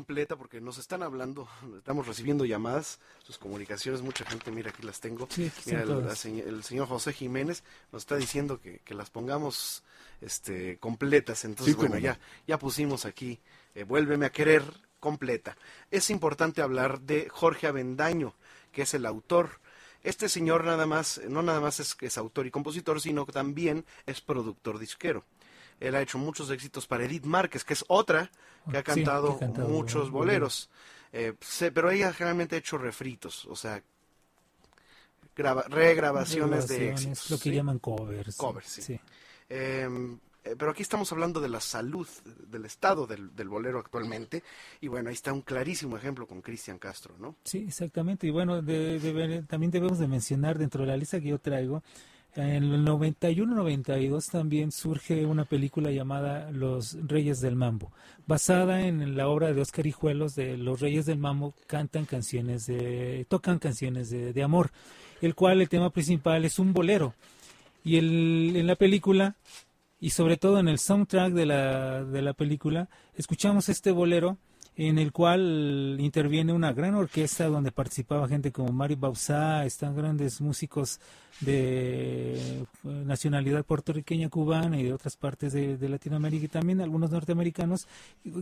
Completa porque nos están hablando, estamos recibiendo llamadas, sus comunicaciones, mucha gente, mira aquí las tengo. Sí, aquí Mira, el, la el señor José Jiménez nos está diciendo que, que las pongamos este, completas, entonces Sí, bueno, no. ya, ya pusimos aquí, eh, vuélveme a querer completa. Es importante hablar de Jorge Avendaño, que es el autor. Este señor nada más, no nada más es, es autor y compositor, sino que también es productor disquero. Él ha hecho muchos éxitos para Edith Márquez, que es otra que ha Sí, que ha cantado muchos boleros. Eh, se- pero ella generalmente ha hecho refritos, o sea, graba- regrabaciones de éxitos. Lo que ¿sí? llaman covers. Covers, sí. sí. Eh, eh, pero aquí estamos hablando de la salud, del estado del, del bolero actualmente. Y bueno, ahí está un clarísimo ejemplo con Cristian Castro, ¿no? Sí, exactamente. Y bueno, de- de- también debemos de mencionar dentro de la lista que yo traigo, en el 91-92 también surge una película llamada Los Reyes del Mambo, basada en la obra de Oscar Hijuelos de Los Reyes del Mambo cantan canciones de, tocan canciones de, de amor, el cual el tema principal es un bolero. Y el, en la película, y sobre todo en el soundtrack de la, de la película, escuchamos este bolero en el cual interviene una gran orquesta donde participaba gente como Mario Bauzá, están grandes músicos de eh, nacionalidad puertorriqueña, cubana y de otras partes de, Latinoamérica y también algunos norteamericanos.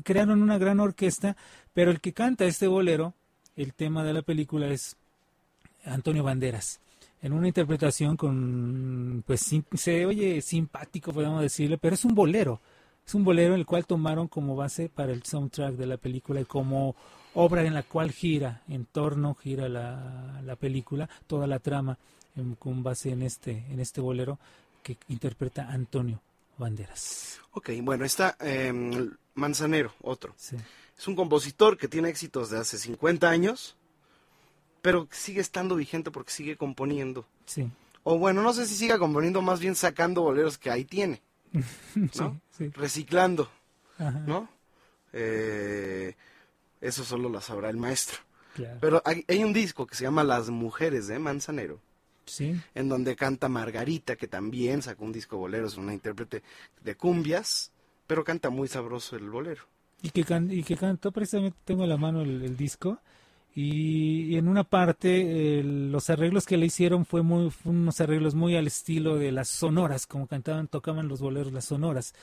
Crearon una gran orquesta, pero el que canta este bolero, el tema de la película es Antonio Banderas en una interpretación con, pues se oye simpático, podemos decirle, pero es un bolero. Es un bolero el cual tomaron como base para el soundtrack de la película y como obra en la cual gira, en torno gira la, la película, toda la trama en- con base en este, en este bolero que interpreta Antonio Banderas. Ok, bueno, está eh, Manzanero, otro. Sí. Es un compositor que tiene éxitos de hace 50 años, pero sigue estando vigente porque sigue componiendo. Sí, O bueno, no sé si siga componiendo, más bien sacando boleros que ahí tiene, ¿no? sí. Reciclando, Ajá, ¿no? Eh, eso solo lo sabrá el maestro. claro. Pero hay, hay un disco que se llama Las Mujeres de Manzanero, Sí, en donde canta Margarita, que también sacó un disco bolero, es una intérprete de cumbias, pero canta muy sabroso el bolero. y que, can- y que cantó precisamente, tengo a la mano el, el disco, y, en una parte eh, los arreglos que le hicieron fue muy, fue unos arreglos muy al estilo de las sonoras, como cantaban, tocaban los boleros las sonoras.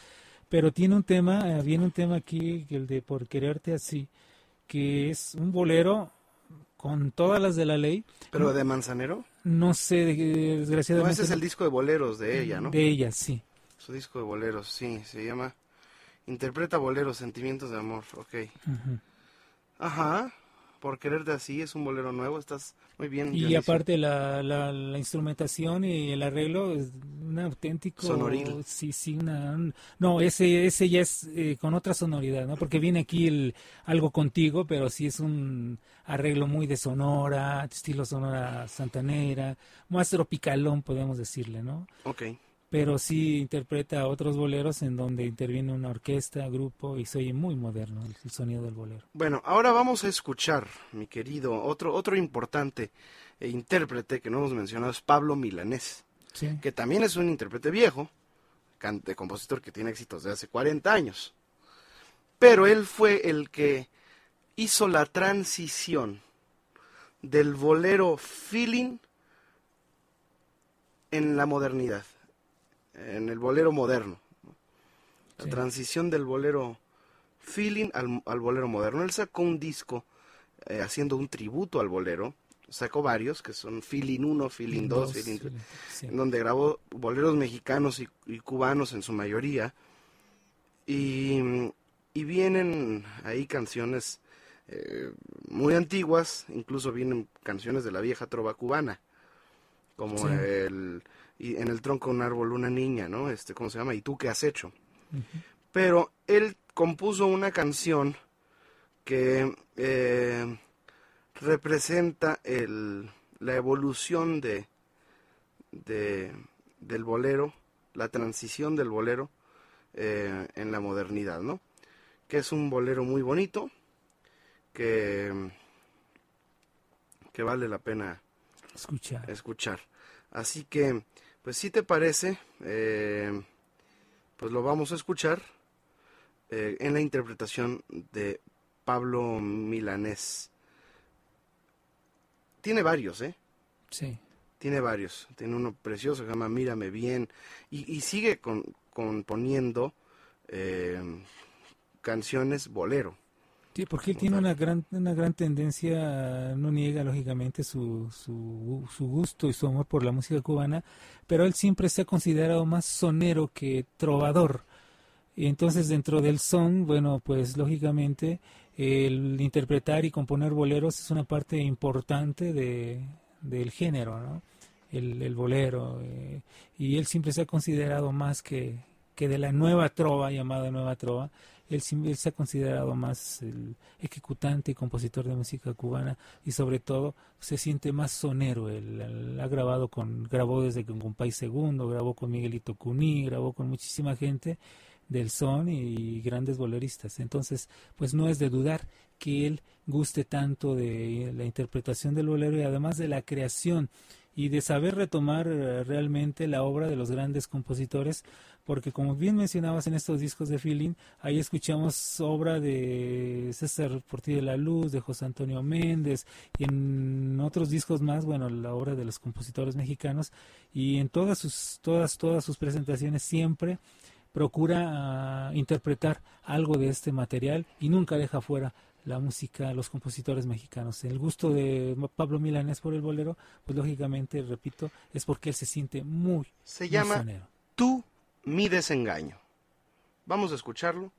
Pero tiene un tema, eh, viene un tema aquí, el de Por quererte así, que es un bolero con todas las de la ley. Pero de Manzanero, No sé, de- no, desgraciadamente. ese es el disco de boleros de ella, ¿no? De ella, sí. Su disco de boleros, sí, se llama Interpreta boleros, sentimientos de amor, ok. Ujú. Ajá, por quererte así, es un bolero nuevo, estás muy bien. Y Dionisio. aparte la, la, la instrumentación y el arreglo es un auténtico... Sonoril. Sí, sí, una... un- no, ese, ese ya es eh, con otra sonoridad, ¿no? Porque viene aquí el, algo contigo, pero sí es un arreglo muy de sonora, estilo sonora santanera, más tropicalón, podemos decirle, ¿no? Ok. Pero sí interpreta otros boleros en donde interviene una orquesta, grupo, y se oye muy moderno el, sonido del bolero. Bueno, ahora vamos a escuchar, mi querido, otro, otro importante eh, intérprete que no hemos mencionado es Pablo Milanés, Sí. que también es un intérprete viejo, cante, compositor que tiene éxitos de hace 40 años. Pero él fue el que hizo la transición del bolero feeling en la modernidad, en el bolero moderno. ¿no? La Sí. transición del bolero feeling al, al bolero moderno. Él sacó un disco eh, haciendo un tributo al bolero, sacó varios, que son feeling 1, feeling 2, feeling 3 sí. en donde grabó boleros mexicanos y, y cubanos en su mayoría. Y, y vienen ahí canciones eh, muy antiguas, incluso vienen canciones de la vieja trova cubana, como Sí. el y en el tronco de un árbol una niña, ¿no? Este, ¿cómo se llama? ¿Y tú qué has hecho? Pero él compuso una canción que eh, representa el, la evolución de, de- del bolero, la transición del bolero eh, en la modernidad, ¿no? Que es un bolero muy bonito, que, que vale la pena Escucha. escuchar. Así que, pues si te parece, eh, pues lo vamos a escuchar eh, en la interpretación de Pablo Milanés. Tiene varios, ¿eh? Sí. Tiene varios. Tiene uno precioso que se llama Mírame bien. Y, y sigue con, componiendo eh, canciones bolero. Sí, porque él tiene una gran, una gran tendencia, no niega lógicamente su, su, su gusto y su amor por la música cubana, pero él siempre se ha considerado más sonero que trovador. Y entonces dentro del son, bueno, pues lógicamente el interpretar y componer boleros es una parte importante de, del género, ¿no? El, el bolero. eh, y él siempre se ha considerado más que, que de la nueva trova, llamada nueva trova, él, él se ha considerado más el ejecutante y compositor de música cubana y sobre todo se siente más sonero. Él, ha grabado con, grabó desde con Compay Segundo, grabó con Miguelito Cuní, grabó con muchísima gente del son y grandes boleristas. Entonces, pues no es de dudar que él guste tanto de la interpretación del bolero y además de la creación y de saber retomar eh, realmente la obra de los grandes compositores, porque como bien mencionabas en estos discos de Feeling, ahí escuchamos obra de César Portillo de la Luz, de José Antonio Méndez, y en otros discos más, bueno, la obra de los compositores mexicanos, y en todas sus, todas, todas sus presentaciones siempre procura ah, interpretar algo de este material y nunca deja fuera la música, los compositores mexicanos. El gusto de Pablo Milanés por el bolero, pues lógicamente, repito, es porque él se siente muy, Se llama. Tú, mi desengaño. Vamos a escucharlo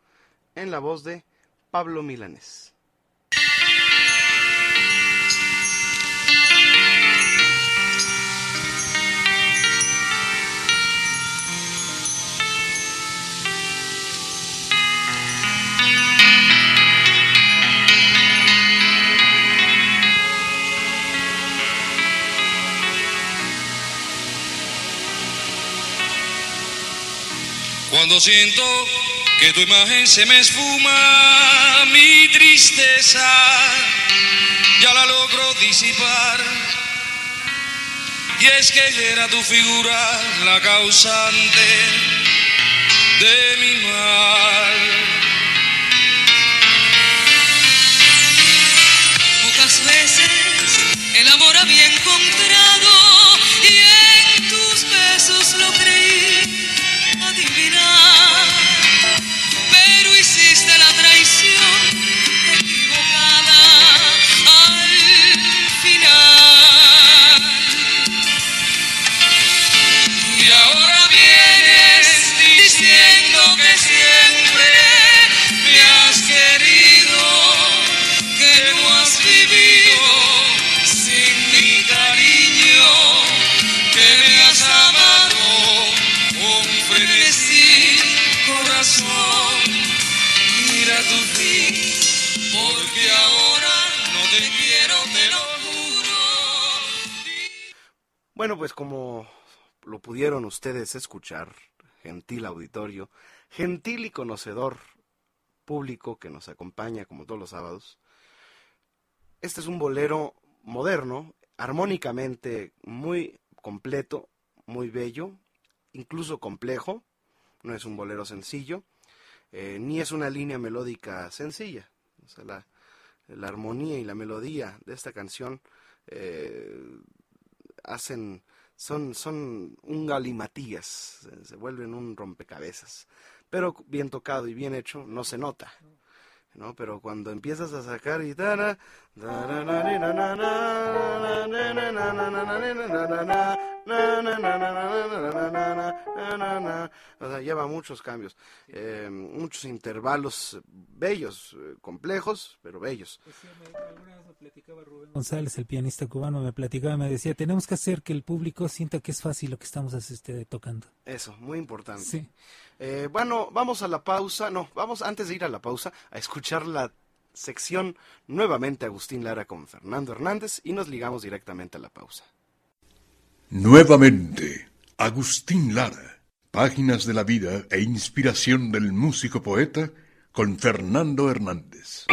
en la voz de Pablo Milanés. Cuando siento que tu imagen se me esfuma, mi tristeza ya la logro disipar. Y es que era tu figura la causante de mi mal. Pocas veces el amor había encontrado Bueno, pues como lo pudieron ustedes escuchar, gentil auditorio, gentil y conocedor público que nos acompaña como todos los sábados, este es un bolero moderno, armónicamente muy completo, muy bello, incluso complejo, no es un bolero sencillo, eh, ni es una línea melódica sencilla. O la, la armonía y la melodía de esta canción eh, hacen son son un galimatías se, vuelven un rompecabezas. Pero bien tocado y bien hecho no se nota no pero cuando empiezas a sacar guitarra o sea, lleva muchos cambios, eh, muchos intervalos bellos, eh, complejos, pero bellos. González, el pianista cubano, me platicaba, me decía, tenemos que hacer que el público sienta que es fácil lo que estamos este, tocando. Eso, muy importante. Sí. Eh, bueno, vamos a la pausa, no, vamos antes de ir a la pausa a escuchar la sección nuevamente Agustín Lara con Fernando Hernández y nos ligamos directamente a la pausa. Nuevamente, Agustín Lara, páginas de la vida e inspiración del músico poeta con Fernando Hernández.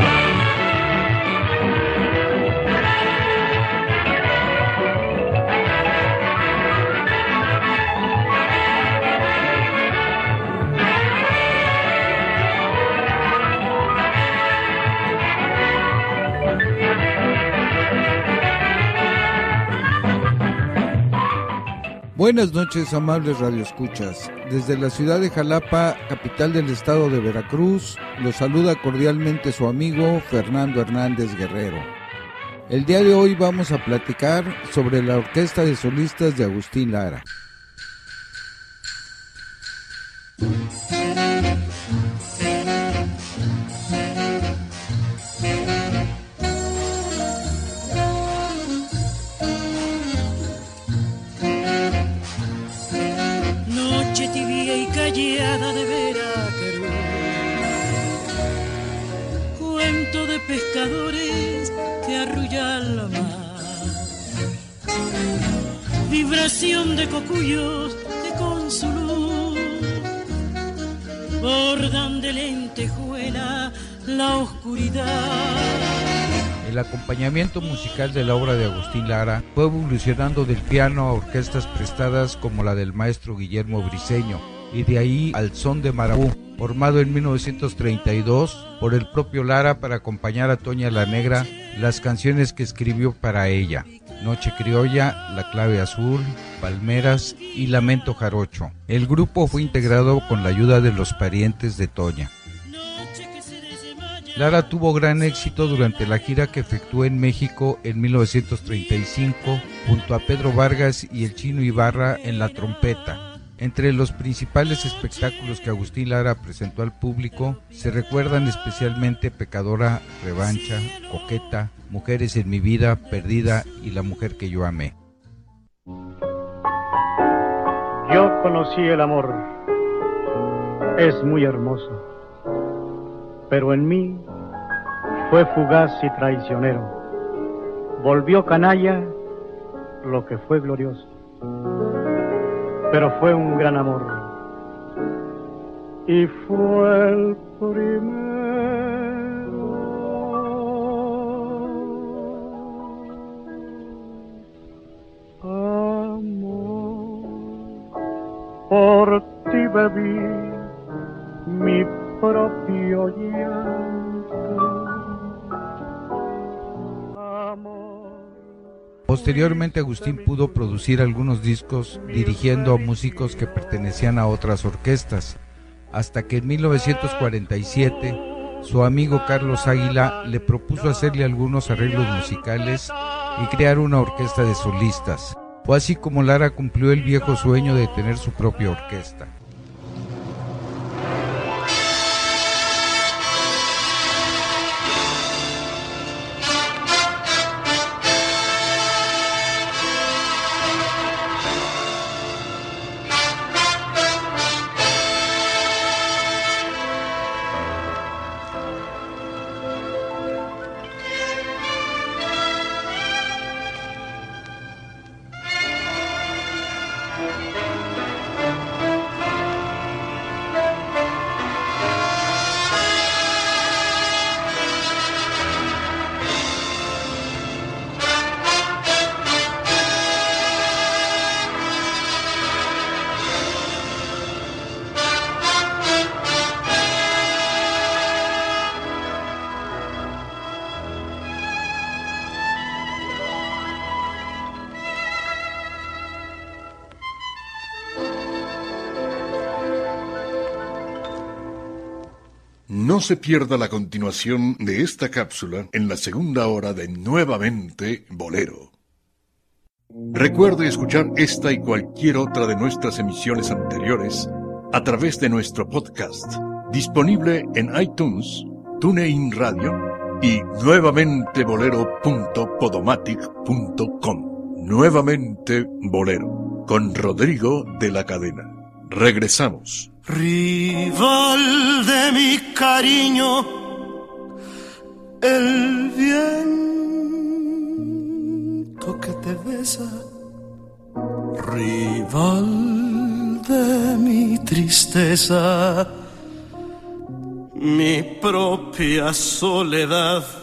Buenas noches, amables radioescuchas. Desde la ciudad de Jalapa, capital del estado de Veracruz, los saluda cordialmente su amigo Fernando Hernández Guerrero. El día de hoy vamos a platicar sobre la Orquesta de Solistas de Agustín Lara. De cocuyos que con su luz bordan la oscuridad. El acompañamiento musical de la obra de Agustín Lara fue evolucionando del piano a orquestas prestadas como la del maestro Guillermo Briseño y de ahí al son de Marabú, formado en 1932 por el propio Lara para acompañar a Toña la Negra las canciones que escribió para ella. Noche Criolla, La Clave Azul, Palmeras y Lamento Jarocho. El grupo fue integrado con la ayuda de los parientes de Toña. Lara tuvo gran éxito durante la gira que efectuó en México en 1935 junto a Pedro Vargas y el chino Ibarra en la trompeta. Entre los principales espectáculos que Agustín Lara presentó al público se recuerdan especialmente Pecadora, Revancha, Coqueta, Mujeres en mi vida, Perdida y La mujer que yo amé. Yo conocí el amor, es muy hermoso, pero en mí fue fugaz y traicionero. Volvió canalla lo que fue glorioso pero fue un gran amor. Y fue el primero. Amor, por ti bebí mi propio llanto Posteriormente Agustín pudo producir algunos discos dirigiendo a músicos que pertenecían a otras orquestas, hasta que en 1947 su amigo Carlos Águila le propuso hacerle algunos arreglos musicales y crear una orquesta de solistas. Fue así como Lara cumplió el viejo sueño de tener su propia orquesta. Se pierda la continuación de esta cápsula en la segunda hora de Nuevamente Bolero. Recuerde escuchar esta y cualquier otra de nuestras emisiones anteriores a través de nuestro podcast, disponible en iTunes, TuneIn Radio y nuevamentebolero.podomatic.com. Nuevamente Bolero, con Rodrigo de la Cadena. Regresamos. Rival de mi cariño, el viento que te besa, rival de mi tristeza, mi propia soledad.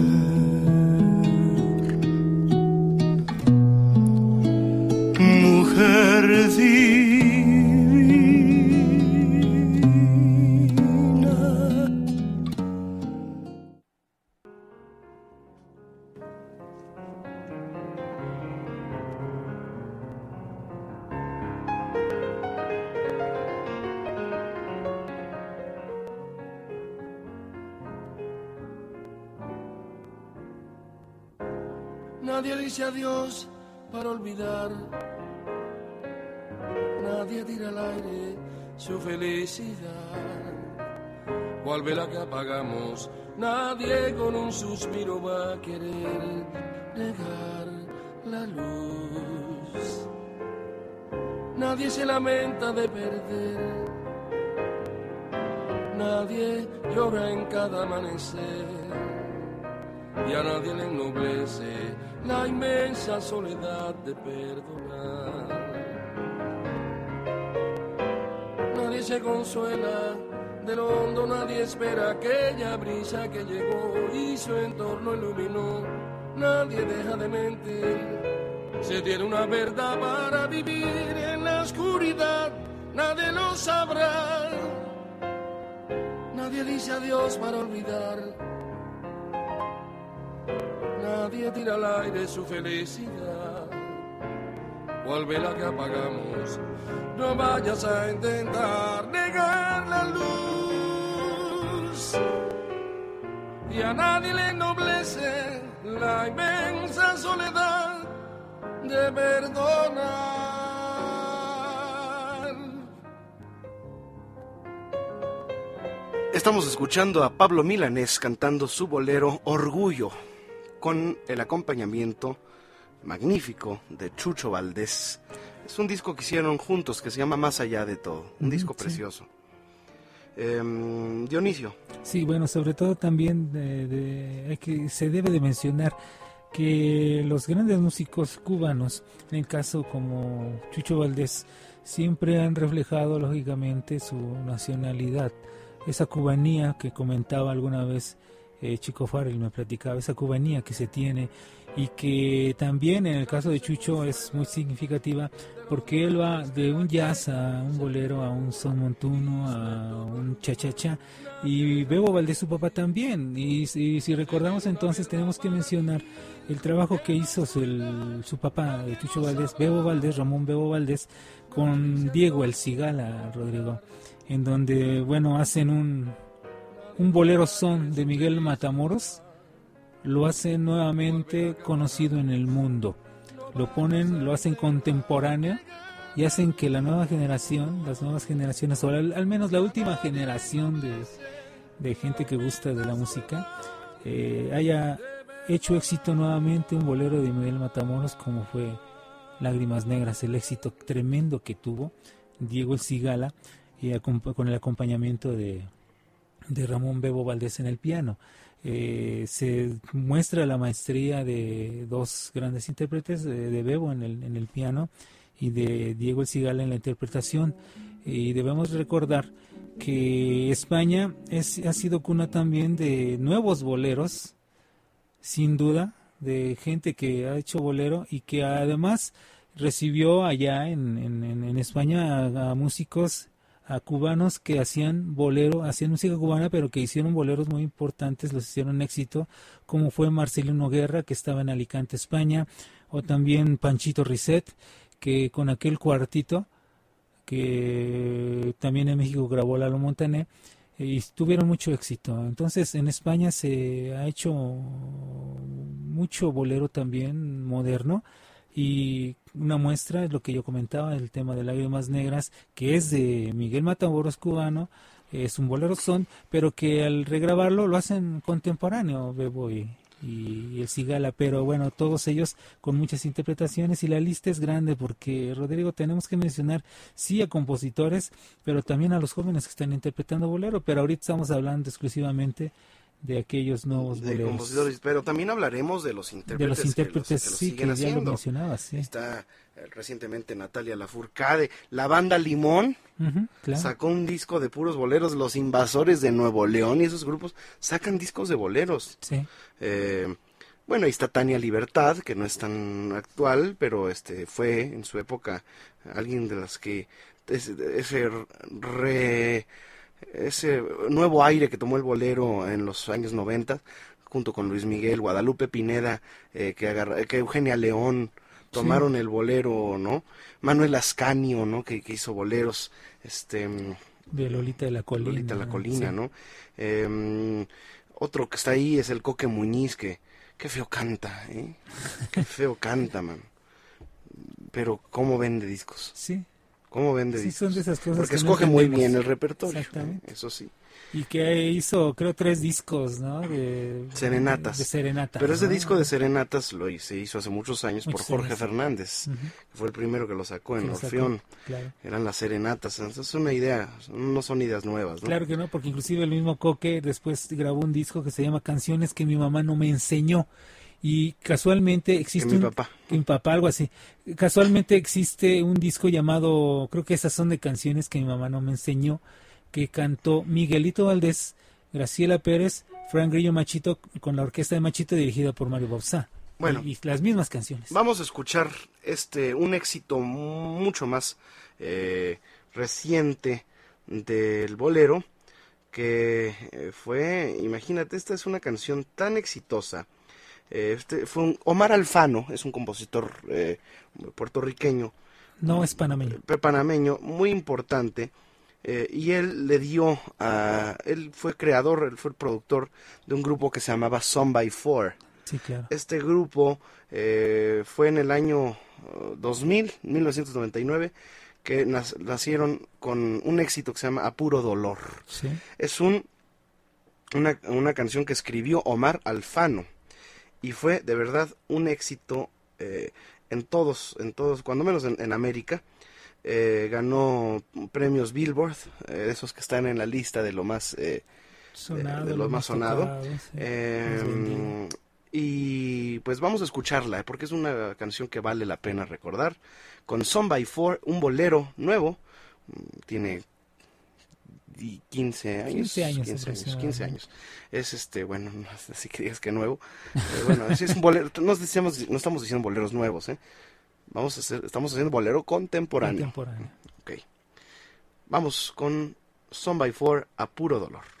Nadie tira al aire su felicidad. Cual vela que apagamos, nadie con un suspiro va a querer negar la luz. Nadie se lamenta de perder. Nadie llora en cada amanecer y a nadie le ennoblece la inmensa soledad de perdonar. Nadie se consuela del hondo, nadie espera aquella brisa que llegó y su entorno iluminó. Nadie deja de mentir, se tiene una verdad para vivir en la oscuridad, nadie lo sabrá. Nadie dice adiós para olvidar. Nadie tira al aire su felicidad. Cual vela que apagamos, no vayas a intentar negar la luz. Y a nadie le ennoblece la inmensa soledad de perdonar. Estamos escuchando a Pablo Milanés cantando su bolero Orgullo, con el acompañamiento magnífico de Chucho Valdés. Es un disco que hicieron juntos que se llama Más allá de todo, un disco sí. precioso. Em, Dionisio, Sí, bueno, sobre todo también de, que se debe de mencionar que los grandes músicos cubanos, en el caso como Chucho Valdés, siempre han reflejado lógicamente su nacionalidad, esa cubanía que comentaba alguna vez eh, Chico Farrell me platicaba, esa cubanía que se tiene y que también en el caso de Chucho es muy significativa porque él va de un jazz a un bolero, a un son montuno, a un cha-cha-cha y Bebo Valdés su papá también. Y, si- recordamos entonces tenemos que mencionar el trabajo que hizo su, el- su papá de Chucho Valdés, Bebo Valdés, Ramón Bebo Valdés con Diego El Cigala, Rodrigo, en donde bueno hacen un un bolero son de Miguel Matamoros lo hacen nuevamente conocido en el mundo. Lo ponen, lo hacen contemporáneo y hacen que la nueva generación, las nuevas generaciones, o al, menos la última generación de, de gente que gusta de la música, eh, haya hecho éxito nuevamente un bolero de Miguel Matamoros como fue Lágrimas Negras, el éxito tremendo que tuvo Diego El Cigala y con el acompañamiento de, de Ramón Bebo Valdés en el piano. Eh, se muestra la maestría de dos grandes intérpretes, de, de Bebo en el, en el piano y de Diego El Cigala en la interpretación. Y debemos recordar que España es, ha sido cuna también de nuevos boleros sin duda, de gente que ha hecho bolero y que además recibió allá en, en, en España a, músicos, a cubanos que hacían bolero, hacían música cubana, pero que hicieron boleros muy importantes, los hicieron éxito, como fue Marcelino Guerra, que estaba en Alicante, España, o también Panchito Risset, que con aquel cuartito, que también en México grabó Lalo Montané, y tuvieron mucho éxito. Entonces en España se ha hecho mucho bolero también moderno y una muestra es lo que yo comentaba, el tema de lágrimas negras, que es de Miguel Matamoros cubano, es un bolero son, pero que al regrabarlo lo hacen contemporáneo, Bebo y, y el Cigala, pero bueno, todos ellos con muchas interpretaciones y la lista es grande porque, Rodrigo, tenemos que mencionar sí a compositores, pero también a los jóvenes que están interpretando bolero, pero ahorita estamos hablando exclusivamente de aquellos nuevos de boleros. compositores, pero también hablaremos de los intérpretes, de los intérpretes que, los, que los sí, siguen que ya lo haciendo. mencionabas, sí. Está eh, recientemente Natalia Lafourcade, la banda Limón claro. sacó un disco de puros boleros, los invasores de Nuevo León y esos grupos sacan discos de boleros. Sí. Eh, bueno, ahí está Tania Libertad, que no es tan actual, pero este fue en su época alguien de las que ese, ese re ese nuevo aire que tomó el bolero en los años 90, junto con Luis Miguel, Guadalupe Pineda, eh, que, agarra, que Eugenia León, tomaron sí. el bolero, ¿no? Manuel Ascanio, ¿no? Que, que, hizo boleros, este... De Lolita de la Colina. Lolita de la Colina, sí. ¿no? Eh, otro que está ahí es el Coque Muñiz, que qué feo canta, ¿eh? Qué feo canta, man. Pero cómo vende discos. Sí. ¿Cómo vende sí, discos? son de esas cosas Porque que escoge no muy bien el repertorio. Exactamente. Eso sí. Y que hizo, creo, tres discos, ¿no? De, serenatas. De serenata. Pero ese ¿no? disco de serenatas lo se hizo hace muchos años muchos por Jorge años. Fernández. Uh -huh. Fue el primero que lo sacó en Orfeón. Claro. Eran las serenatas. Entonces es una idea, no son ideas nuevas, ¿no? Claro que no, porque inclusive el mismo Coque después grabó un disco que se llama Canciones que mi mamá no me enseñó y casualmente existe que mi un, papá. Que mi papá algo así. Casualmente existe un disco llamado creo que esas son de canciones que mi mamá no me enseñó que cantó Miguelito Valdés Graciela Pérez Frank Grillo Machito con la orquesta de Machito dirigida por Mario Bauzá bueno. Y, y, las mismas canciones. Vamos a escuchar este un éxito mucho más eh, reciente del bolero que eh, fue imagínate esta es una canción tan exitosa este fue un, Omar Alfano, es un compositor eh, puertorriqueño. No es panameño. Panameño, muy importante. Eh, y él le dio a. Él fue creador, él fue el productor de un grupo que se llamaba Son by Four. Sí, claro. Este grupo eh, fue en el año 2000, 1999, que nac nacieron con un éxito que se llama Apuro Dolor. Sí. Es un, una, una canción que escribió Omar Alfano y fue de verdad un éxito eh, en todos, en todos, cuando menos en, en América. Eh, ganó premios Billboard, eh, esos que están en la lista de lo más sonado, de lo, lo más sonado. Tocado, sí, y pues vamos a escucharla, porque es una canción que vale la pena recordar. Con Son by Four, un bolero nuevo, tiene 15 años. 15 años. 15 años, 15 años. Es este, bueno, no así que digas que nuevo. Pero bueno, es, es un bolero, no, decíamos, no estamos diciendo boleros nuevos, ¿eh? Vamos a hacer, estamos haciendo bolero contemporáneo. Contemporáneo. Ok. Vamos con Son by Four a puro dolor.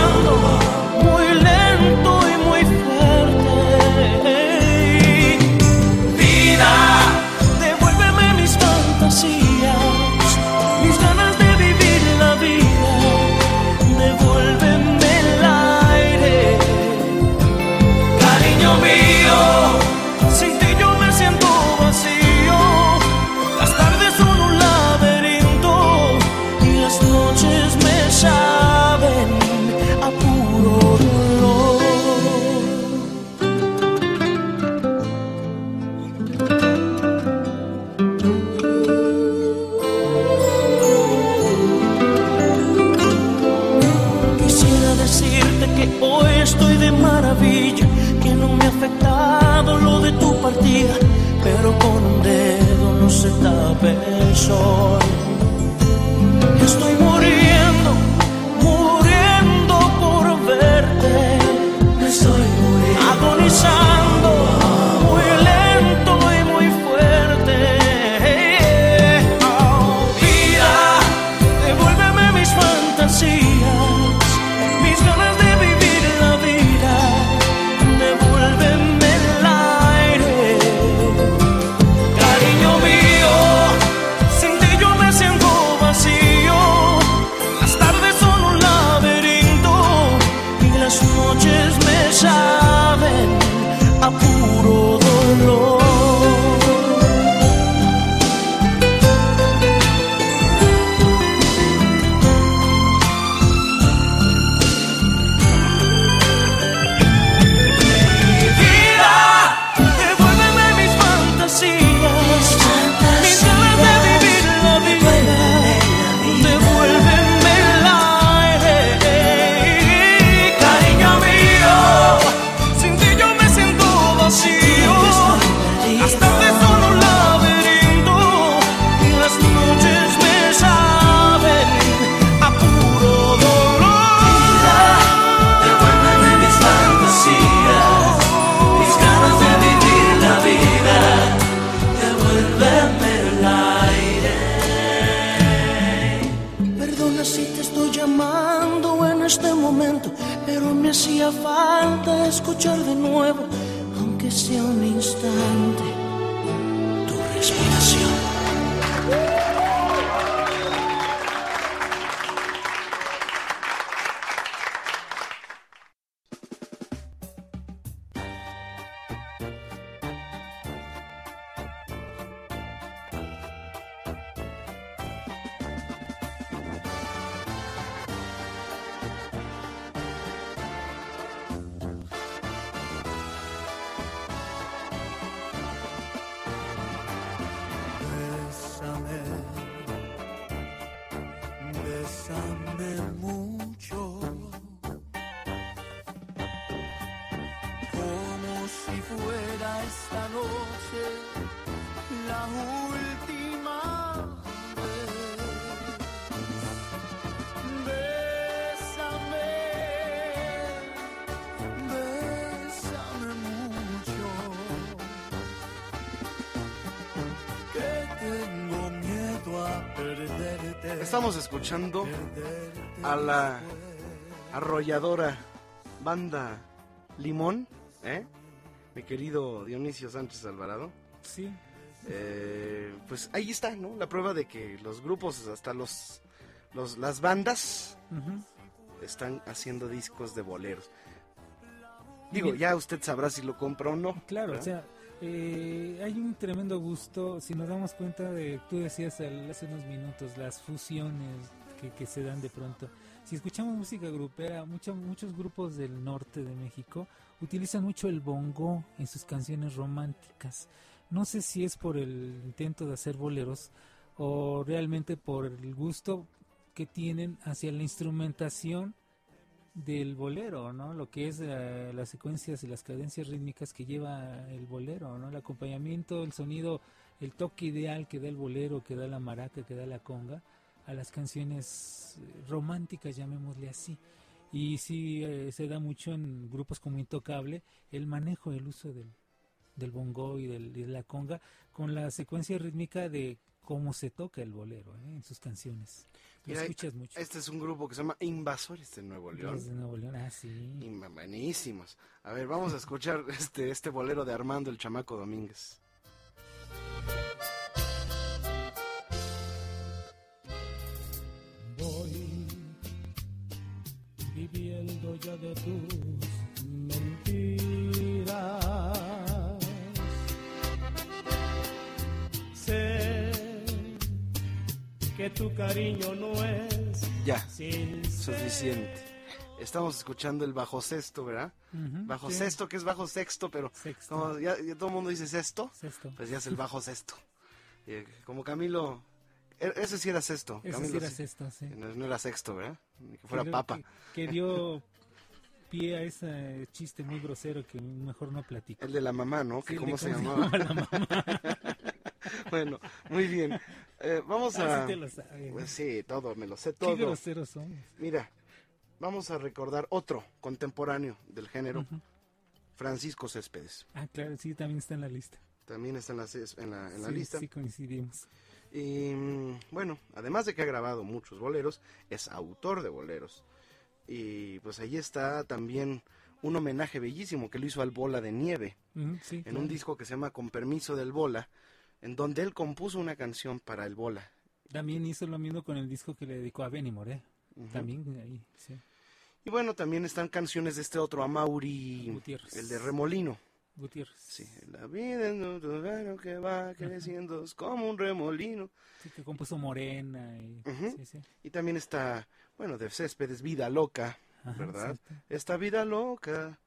si fuera esta noche la última vez. Bésame, bésame mucho. que tengo miedo a perderte. Estamos escuchando a la arrolladora banda Limón, ¿eh? Mi querido Dionisio Sánchez Alvarado. Sí. Eh, pues ahí está, ¿no? La prueba de que los grupos, hasta los, los las bandas, están haciendo discos de boleros. Digo, ya usted sabrá si lo compra o no. Claro, o sea, eh, hay un tremendo gusto, si nos damos cuenta de, tú decías al- hace unos minutos, las fusiones que, que se dan de pronto. Si escuchamos música grupera, mucho- muchos grupos del norte de México utilizan mucho el bongo en sus canciones románticas. No sé si es por el intento de hacer boleros o realmente por el gusto que tienen hacia la instrumentación del bolero, ¿no? Lo que es eh, las secuencias y las cadencias rítmicas que lleva el bolero, ¿no? El acompañamiento, el sonido, el toque ideal que da el bolero, que da la maraca, que da la conga a las canciones eh, románticas, llamémosle así. Y sí eh, se da mucho en grupos como Intocable el manejo, el uso del, del bongo y, del, y de la conga con la secuencia rítmica de cómo se toca el bolero ¿eh? en sus canciones. Lo Mira, escuchas mucho. Este es un grupo que se llama Invasores de Nuevo León. Los de Nuevo León, ah, sí. Y buenísimos. A ver, vamos a escuchar este, este bolero de Armando el Chamaco Domínguez. Viviendo ya de tus mentiras. Sé que tu cariño no es Ya, sincero. suficiente. Estamos escuchando el bajo sexto, ¿verdad? Bajo sí. sexto, que es bajo sexto, pero como ya, ya todo el mundo dice sexto, Sexto. pues ya es el bajo sexto. Eh, como Camilo, ese sí era sexto. Ese Camilo sí era sexto, sí. No, no era sexto, ¿verdad? Ni que fuera Creo papa. Que, que dio pie a ese chiste muy grosero que mejor no platico. El de la mamá, ¿no? Sí, cómo se cómo llamaba. la mamá. bueno, muy bien. Eh, vamos Ah, a... sí te lo sabes. Pues sí, todo, me lo sé Qué todo. groseros somos. Mira, vamos a recordar otro contemporáneo del género, Francisco Céspedes. Ah, claro, sí, también está en la lista. También está en la, en la, en la Sí, lista. Sí, coincidimos. Y mm, bueno, además de que ha grabado muchos boleros, es autor de boleros. Y pues ahí está también un homenaje bellísimo que le hizo al Bola de Nieve, sí, en claro. un disco que se llama Con Permiso del Bola, en donde él compuso una canción para el Bola. También hizo lo mismo con el disco que le dedicó a Benny Moré. También ahí, sí. Y bueno, también están canciones de este otro Gutiérrez. el de Remolino. Gutiérrez. Sí, la vida es un lugar que va creciendo es como un remolino. Sí, que compuso Morena. Y, Ujú. sí, sí. Y también está, bueno, de Céspedes, Vida Loca, Ajá, ¿verdad? Esta Vida Loca,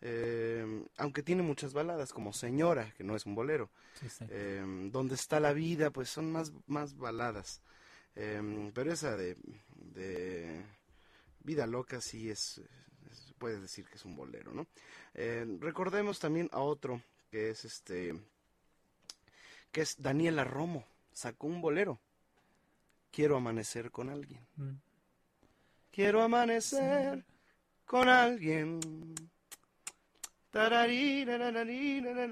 eh, aunque tiene muchas baladas, como Señora, que no es un bolero. Eh, Donde está la vida, pues son más, más baladas. Eh, pero esa de, de Vida Loca sí es- puedes decir que es un bolero, ¿no? Eh, recordemos también a otro, que es este, que es Daniela Romo, sacó un bolero. Quiero amanecer con alguien. Mm. Quiero amanecer con alguien.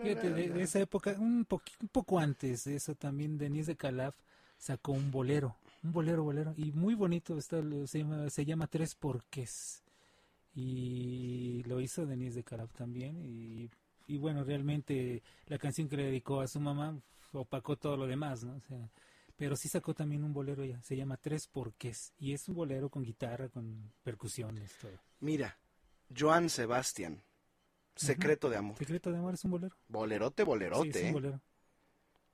Fíjate, de, de esa época, un, poqui- un poco antes de eso también, Denise de Calaf sacó un bolero, un bolero, bolero, y muy bonito, está, se, llama, se llama Tres Porqués, y lo hizo Denise de Calaf también, y, y bueno, realmente la canción que le dedicó a su mamá opacó todo lo demás, ¿no? O sea, pero sí sacó también un bolero ya, se llama Tres Porqués, y es un bolero con guitarra, con percusiones, todo. Mira, Joan Sebastián, Secreto de Amor. Secreto de Amor es un bolero. Bolerote, bolerote. Sí, es un ¿eh? bolero.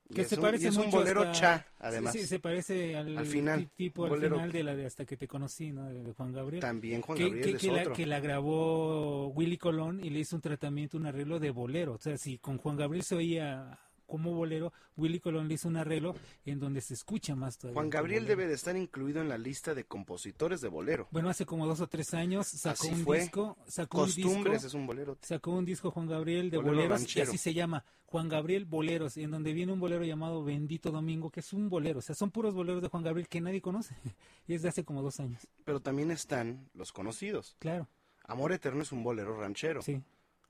Y Que es se un- parece y es un mucho bolero hasta- cha, sí, además. Sí, se parece al, Al final, ti- tipo al bolero. final de la de Hasta que te conocí, ¿no? De, Juan Gabriel. También Juan que, Gabriel que- es que la, otro. que la grabó Willy Colón y le hizo un tratamiento, un arreglo de bolero. O sea, si con Juan Gabriel se oía como bolero, Willy Colón le hizo un arreglo en donde se escucha más todavía. Juan Gabriel debe de estar incluido en la lista de compositores de bolero. Bueno, hace como dos o tres años sacó Así un fue. disco, sacó un Costumbres disco, es un bolero. sacó un disco Juan Gabriel de Bolero boleros ranchero. y así se llama Juan Gabriel Boleros, en donde viene un bolero llamado Bendito Domingo, que es un bolero, o sea, son puros boleros de Juan Gabriel que nadie conoce, y es de hace como dos años. Pero también están los conocidos. Claro. Amor Eterno es un bolero ranchero. Sí.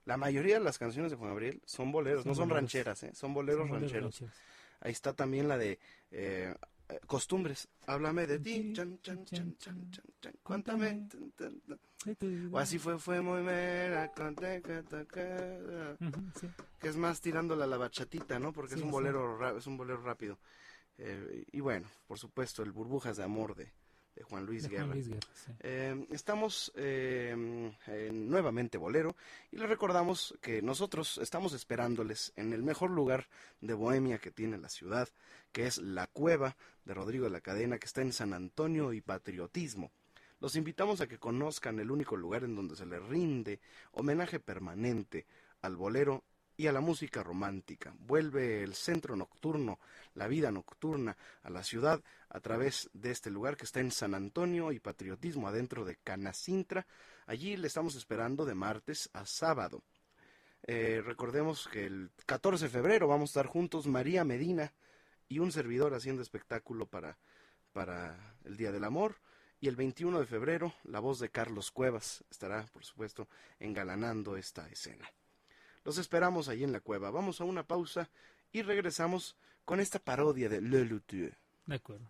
La mayoría de las canciones de Juan Gabriel son boleros, Son no son boleros. rancheras, ¿eh? son boleros Son rancheros. rancheros. Ahí está también la de eh, Costumbres. Háblame de ti. Chan, chan, chan, chan, chan, chan. Cuéntame. O así fue, fue muy mera. que sí. Es más tirándola a la bachatita, ¿no? Porque Sí, es un sí. bolero ra- es un bolero rápido. Eh, y bueno, por supuesto, el Burbujas de Amor de, de Juan Luis De Guerra. Juan Luis Guerra, sí. Eh, estamos eh, en nuevamente Bolero y les recordamos que nosotros estamos esperándoles en el mejor lugar de Bohemia que tiene la ciudad, que es la Cueva de Rodrigo de la Cadena, que está en San Antonio y Patriotismo. Los invitamos a que conozcan el único lugar en donde se le rinde homenaje permanente al bolero y a la música romántica. Vuelve el centro nocturno, la vida nocturna a la ciudad a través de este lugar que está en San Antonio y Patriotismo, adentro de Canacintra. Allí le estamos esperando de martes a sábado. Eh, recordemos que el 14 de febrero vamos a estar juntos María Medina y un servidor haciendo espectáculo para, para el Día del Amor. Y el 21 de febrero la voz de Carlos Cuevas estará, por supuesto, engalanando esta escena. Los esperamos allí en la cueva. Vamos a una pausa y regresamos con esta parodia de Le Luthier. De acuerdo.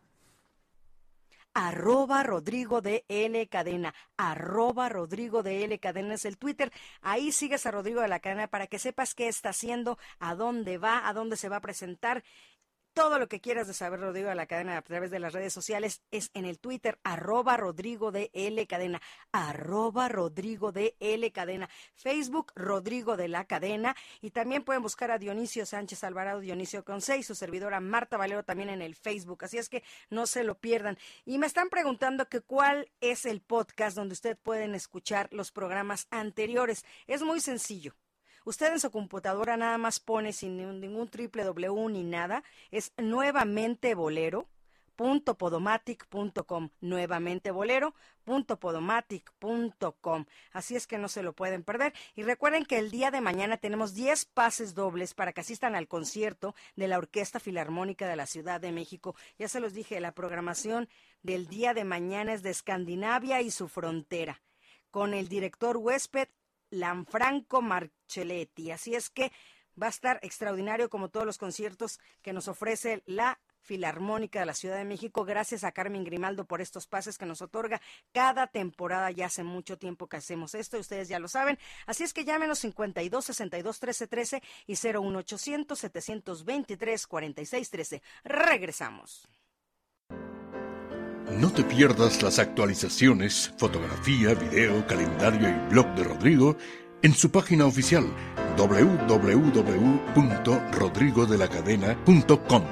arroba Rodrigo de L Cadena, arroba Rodrigo de L Cadena es el Twitter. Ahí sigues a Rodrigo de la Cadena para que sepas qué está haciendo, a dónde va, a dónde se va a presentar. Todo lo que quieras de saber, Rodrigo de la Cadena, a través de las redes sociales, es en el Twitter, arroba Rodrigo de L Cadena, arroba Rodrigo de L Cadena, Facebook, Rodrigo de la Cadena, y también pueden buscar a Dionisio Sánchez Alvarado, Dionisio Conce, y su servidora Marta Valero también en el Facebook, así es que no se lo pierdan. Y me están preguntando que cuál es el podcast donde ustedes pueden escuchar los programas anteriores. Es muy sencillo. Usted en su computadora nada más pone sin ningún- triple W ni nada, es nuevamente bolero bolero.podomatic.com. Nuevamente bolero.podomatic.com. Así es que no se lo pueden perder. Y recuerden que el día de mañana tenemos 10 pases dobles para que asistan al concierto de la Orquesta Filarmónica de la Ciudad de México. Ya se los dije, la programación del día de mañana es de Escandinavia y su frontera, con el director huésped Lanfranco Marcelletti. Así es que va a estar extraordinario como todos los conciertos que nos ofrece la Filarmónica de la Ciudad de México. Gracias a Carmen Grimaldo por estos pases que nos otorga cada temporada. Ya hace mucho tiempo que hacemos esto y ustedes ya lo saben. Así es que llámenos 52 62 13 13 y 01800 723 46 13. Regresamos. No te pierdas las actualizaciones, fotografía, video, calendario y blog de Rodrigo en su página oficial www.rodrigodelacadena.com.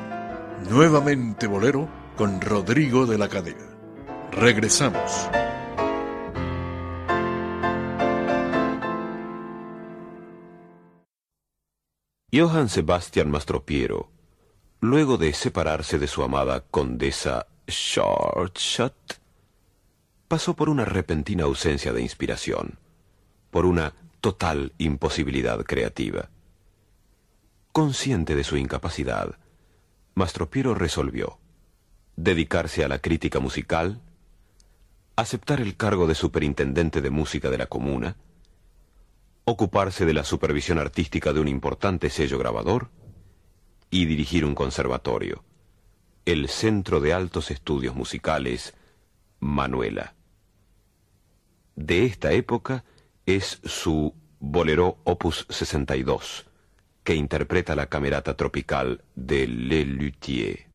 Nuevamente Bolero con Rodrigo de la Cadena. Regresamos. Johann Sebastian Mastropiero, luego de separarse de su amada condesa Shortshot, pasó por una repentina ausencia de inspiración, por una total imposibilidad creativa. Consciente de su incapacidad, Mastropiero resolvió dedicarse a la crítica musical, aceptar el cargo de superintendente de música de la comuna, ocuparse de la supervisión artística de un importante sello grabador y dirigir un conservatorio, el Centro de Altos Estudios Musicales Manuela. De esta época es su Bolero Opus 62, que interpreta la camerata tropical de Le Luthier.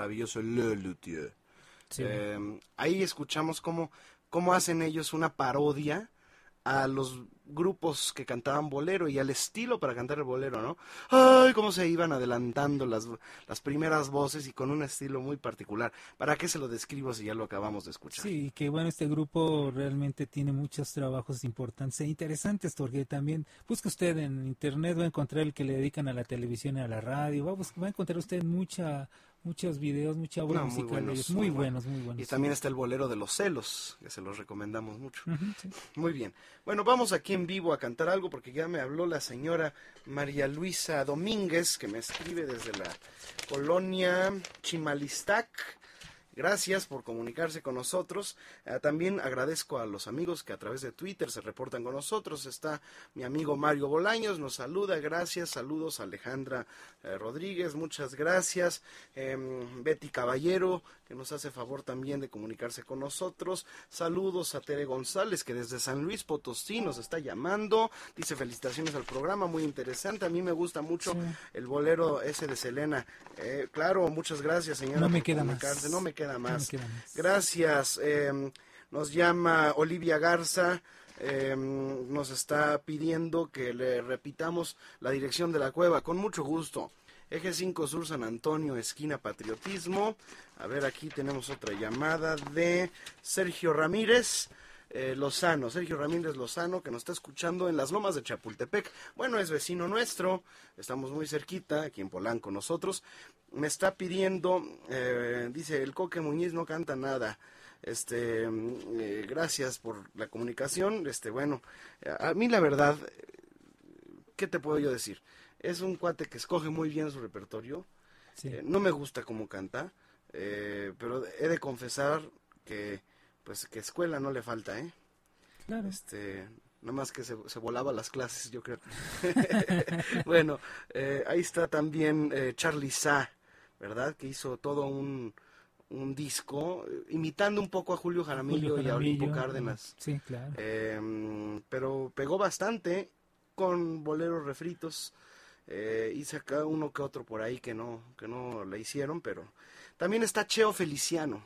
Maravilloso, Le Luthier. Sí. Eh, ahí escuchamos cómo, cómo hacen ellos una parodia a los grupos que cantaban bolero y al estilo para cantar el bolero, ¿no? Ay, cómo se iban adelantando las, las primeras voces y con un estilo muy particular. ¿Para qué se lo describo si ya lo acabamos de escuchar? Sí, que bueno, este grupo realmente tiene muchos trabajos importantes e interesantes, porque también busca usted en internet, va a encontrar el que le dedican a la televisión y a la radio, va a, va a encontrar usted mucha muchos videos, mucha obra No, muy de buenos, ellos, muy buenos, muy buenos. Y también está el bolero de los celos, que se los recomendamos mucho. Sí. Muy bien. Bueno, vamos aquí en vivo a cantar algo porque ya me habló la señora María Luisa Domínguez, que me escribe desde la colonia Chimalistac. Gracias por comunicarse con nosotros. Eh, también agradezco a los amigos que a través de Twitter se reportan con nosotros. Está mi amigo Mario Bolaños, nos saluda. Gracias. Saludos a Alejandra eh, Rodríguez, muchas gracias. Em, Betty Caballero, que nos hace favor también de comunicarse con nosotros. Saludos a Tere González, que desde San Luis Potosí nos está llamando. Dice felicitaciones al programa, muy interesante. A mí me gusta mucho el bolero ese de Selena. Eh, claro, muchas gracias, señora. No me queda más. No me queda Queda más. Gracias. em, nos llama Olivia Garza. em, nos está pidiendo que le repitamos la dirección de la cueva. Con mucho gusto. Eje 5 Sur San Antonio, esquina Patriotismo. A ver, aquí tenemos otra llamada de Sergio Ramírez. Eh, Lozano, Sergio Ramírez Lozano, que nos está escuchando en las lomas de Chapultepec. Bueno, es vecino nuestro, estamos muy cerquita, aquí en Polanco nosotros. Me está pidiendo, eh, dice, el Coque Muñiz no canta nada. Este, eh, gracias por la comunicación. Este, bueno, a mí la verdad, ¿qué te puedo yo decir? Es un cuate que escoge muy bien su repertorio. Sí. Eh, no me gusta cómo canta, eh, pero he de confesar que, pues, que escuela no le falta, ¿eh? Claro. Este, nada más que se, se volaba las clases, yo creo. bueno, eh, ahí está también eh, Charlie Sa, ¿verdad? Que hizo todo un, un disco eh, imitando un poco a Julio Jaramillo, Julio y a Olimpo Cárdenas. Sí, claro. Eh, pero pegó bastante con boleros refritos. Eh, hice acá uno que otro por ahí que no, que no le hicieron, pero también está Cheo Feliciano,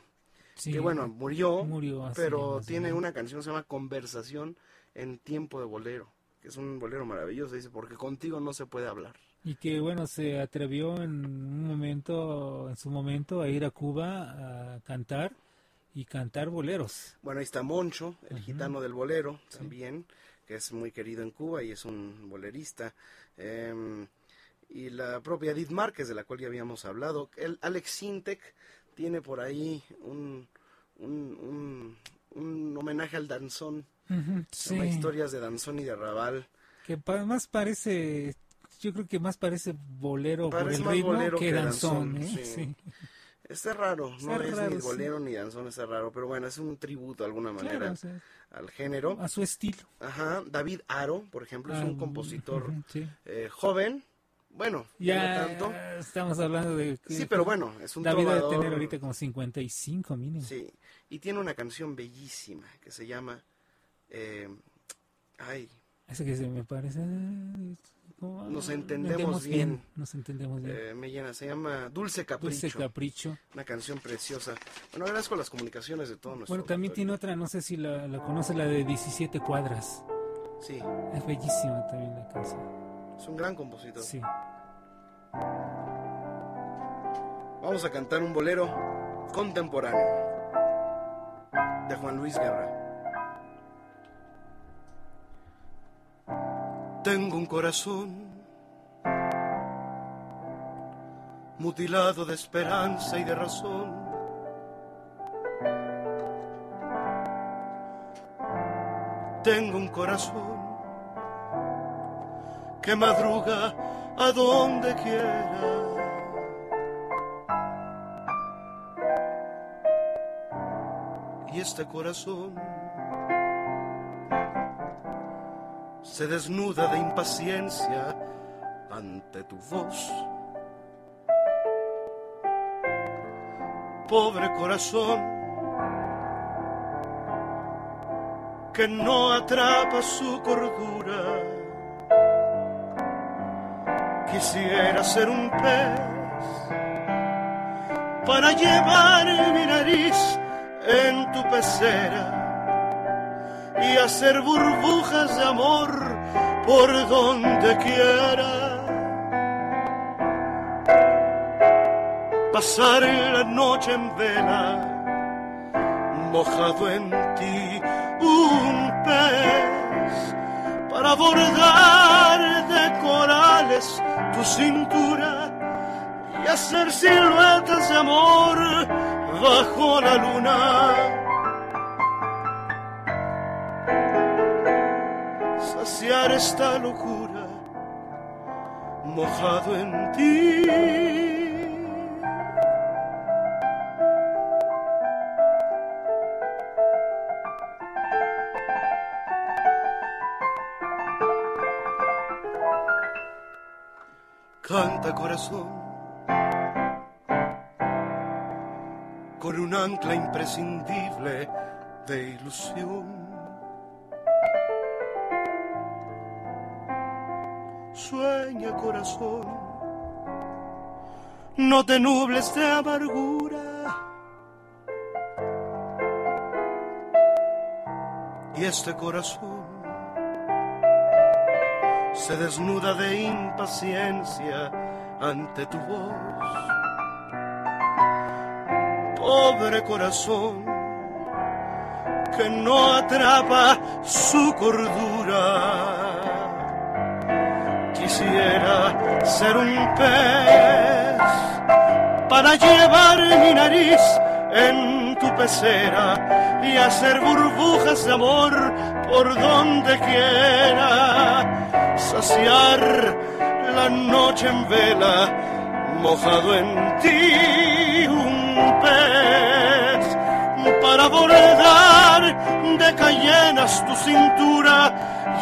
Sí, que bueno, murió, pero tiene una canción que se llama Conversación en tiempo de bolero, que es un bolero maravilloso, dice, porque contigo no se puede hablar. Y que bueno, se atrevió en un momento, en su momento, a ir a Cuba a cantar y cantar boleros. Bueno, ahí está Moncho, el gitano del bolero, también, que es muy querido en Cuba y es un bolerista. Em, y la propia Edith Márquez, de la cual ya habíamos hablado. El Alex Sintek tiene por ahí un, un, un, un homenaje al danzón. Sí. Historias de danzón y de arrabal. Que pa- más parece, yo creo que más parece bolero Parece por el ritmo bolero que, que danzón. danzón, ¿eh? sí. Sí. Está raro, no es ni bolero ni danzón, está raro, pero bueno, es un tributo de alguna manera Claro, o sea, al género. a su estilo. Ajá, David Aro, por ejemplo, es un compositor eh, joven, bueno, Ya no tanto. estamos hablando de... que- Sí, pero bueno, es un David debe trovador. tener ahorita como 55 mínimo. Sí, y tiene una canción bellísima que se llama... eh, ay, Ese que se me parece... como- Nos entendemos bien. Nos entendemos bien. eh, me llena, se llama Dulce Capricho. Dulce Capricho. Una canción preciosa. Bueno, agradezco las comunicaciones de todos nuestros Bueno, también tiene otra, no sé si la, la conoce, la de 17 cuadras. Sí, Es bellísima también la canción. Es un gran compositor. Sí. Vamos a cantar un bolero contemporáneo de Juan Luis Guerra. Tengo un corazón mutilado de esperanza y de razón. Tengo un corazón que madruga a donde quiera. Y este corazón se desnuda de impaciencia ante tu voz. Pobre corazón que no atrapa su cordura. Quisiera ser un pez para llevar mi nariz en tu pecera y hacer burbujas de amor por donde quiera. Pasar la noche en vela, mojado en ti, un pez para bordar tu cintura y hacer siluetas de amor bajo la luna. Saciar esta locura mojado en ti. Corazón con un ancla imprescindible de ilusión. Sueña corazón, no te nubles de amargura. Y este corazón se desnuda de impaciencia ante tu voz. Pobre corazón que no atrapa su cordura. Quisiera ser un pez para llevar mi nariz en tu pecera y hacer burbujas de amor por donde quiera saciar la noche en vela, mojado en ti un pez, para bordar de cayenas tu cintura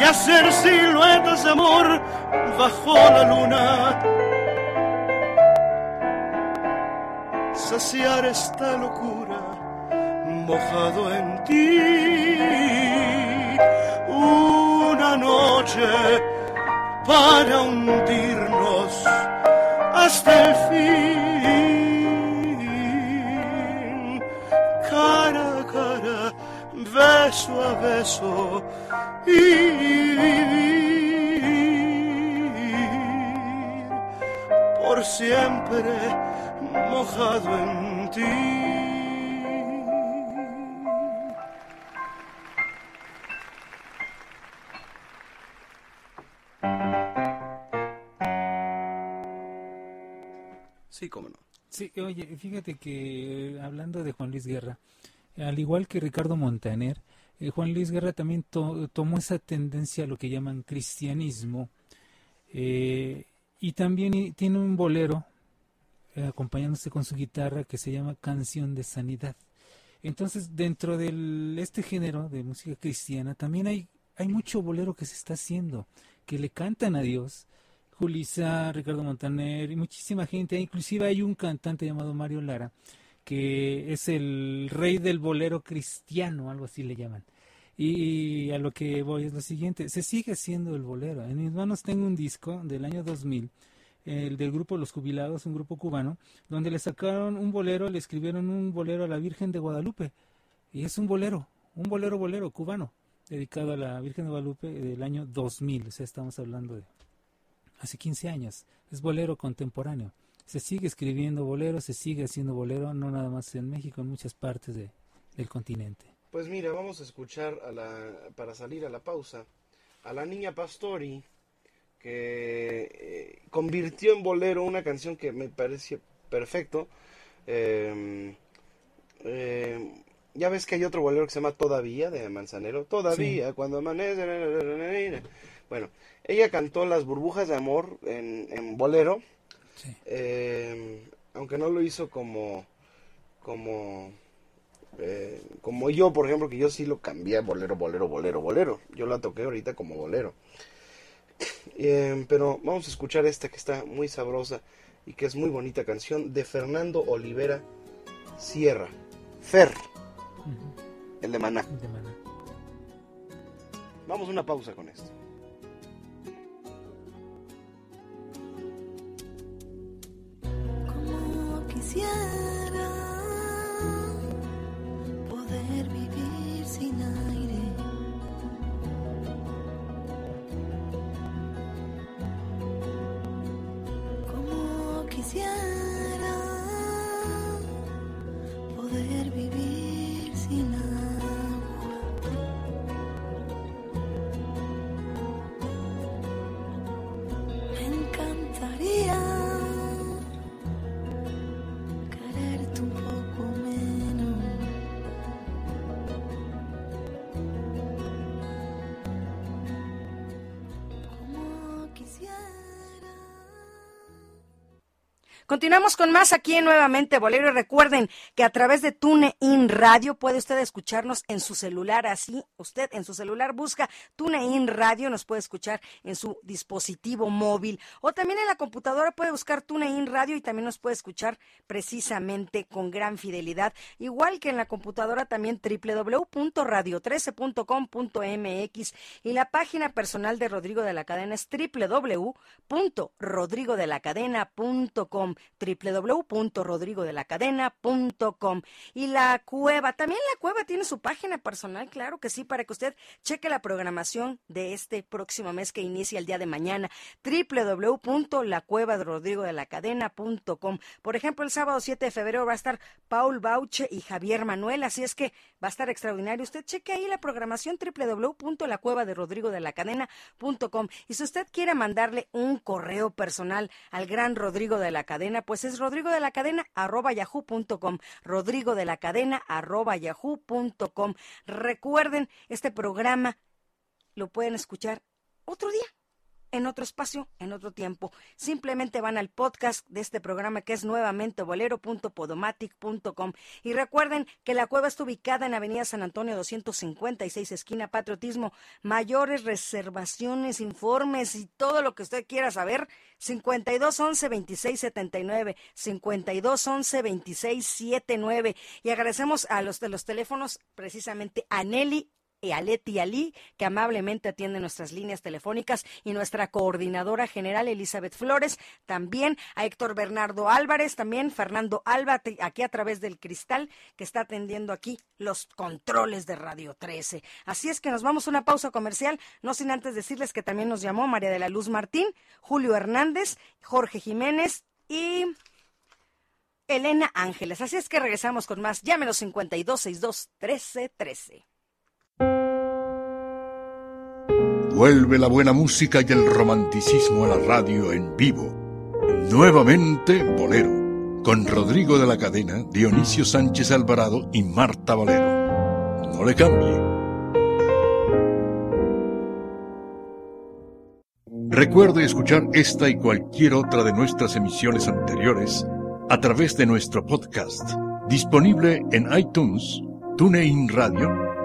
y hacer siluetas de amor bajo la luna. Saciar esta locura, mojado en ti, una noche para hundirnos hasta el fin, cara a cara, beso a beso y vivir por siempre mojado en ti. Sí, cómo no. Sí, oye, fíjate que eh, hablando de Juan Luis Guerra, al igual que Ricardo Montaner, eh, Juan Luis Guerra también to- tomó esa tendencia a lo que llaman cristianismo eh, y también tiene un bolero acompañándose con su guitarra que se llama Canción de Sanidad. Entonces, dentro de este género de música cristiana, también hay, hay mucho bolero que se está haciendo, que le cantan a Dios. Julisa, Ricardo Montaner y muchísima gente. Inclusive hay un cantante llamado Mario Lara, que es el rey del bolero cristiano, algo así le llaman. Y a lo que voy es lo siguiente, se sigue haciendo el bolero. En mis manos tengo un disco del año 2000 el del grupo Los Jubilados, un grupo cubano, donde le sacaron un bolero, le escribieron un bolero a la Virgen de Guadalupe. Y es un bolero, un bolero bolero cubano, dedicado a la Virgen de Guadalupe del año 2000. O sea, estamos hablando de hace 15 años. Es bolero contemporáneo. Se sigue escribiendo bolero, se sigue haciendo bolero, no nada más en México, en muchas partes de, del continente. Pues mira, vamos a escuchar a la, para salir a la pausa a la niña Pastori que eh, convirtió en bolero una canción que me pareció perfecto. Em, em, ya ves que hay otro bolero que se llama Todavía de Manzanero. Todavía, cuando amanece. Bueno, ella cantó Las burbujas de amor en, bolero. Em, aunque no lo hizo como. como. Eh, como yo, por ejemplo, que yo sí lo cambié bolero, bolero, bolero, bolero. Yo la toqué ahorita como bolero. Eh, pero vamos a escuchar esta que está muy sabrosa y que es muy bonita canción de Fernando Olivera Sierra. Fer. El de Maná. Vamos a una pausa con esto. Como Continuamos con más aquí en Nuevamente Bolero. Y recuerden que a través de TuneIn Radio puede usted escucharnos en su celular, así usted en su celular busca TuneIn Radio, nos puede escuchar en su dispositivo móvil. O también en la computadora puede buscar TuneIn Radio y también nos puede escuchar precisamente con gran fidelidad, igual que en la computadora también www.radio13.com.mx y la página personal de Rodrigo de la Cadena es www.rodrigodelacadena.com www.rodrigodelacadena.com y la cueva, también la cueva tiene su página personal, claro que sí, para que usted cheque la programación de este próximo mes que inicia el día de mañana, www.lacuevaderodrigodelacadena.com. Por ejemplo, el sábado 7 de febrero va a estar Paul Bauche y Javier Manuel, así es que va a estar extraordinario. Usted cheque ahí la programación www.lacuevaderodrigodelacadena.com y si usted quiere mandarle un correo personal al gran Rodrigo de la Cadena, pues es rodrigo de la cadena arroba yahoo.com. Rodrigo de la cadena arroba yahoo.com. Recuerden, este programa lo pueden escuchar otro día en otro espacio, en otro tiempo. Simplemente van al podcast de este programa que es nuevamente bolero.podomatic.com. Y recuerden que la cueva está ubicada en Avenida San Antonio 256, esquina Patriotismo. Mayores reservaciones, informes y todo lo que usted quiera saber, 52 11 26 79, 52 11 26 79. Y agradecemos a los de los teléfonos, precisamente a Nelly y a Leti Ali, que amablemente atiende nuestras líneas telefónicas, y nuestra coordinadora general Elizabeth Flores, también a Héctor Bernardo Álvarez, también Fernando Alba, aquí a través del cristal, que está atendiendo aquí los controles de Radio 13. Así es que nos vamos a una pausa comercial, no sin antes decirles que también nos llamó María de la Luz Martín, Julio Hernández, Jorge Jiménez y... Elena Ángeles. Así es que regresamos con más. Llámenos 5262 1313. Vuelve la buena música y el romanticismo a la radio en vivo. Nuevamente Bolero, con Rodrigo de la Cadena, Dionisio Sánchez Alvarado y Marta Valero. No le cambie. Recuerde escuchar esta y cualquier otra de nuestras emisiones anteriores a través de nuestro podcast, disponible en iTunes, TuneIn Radio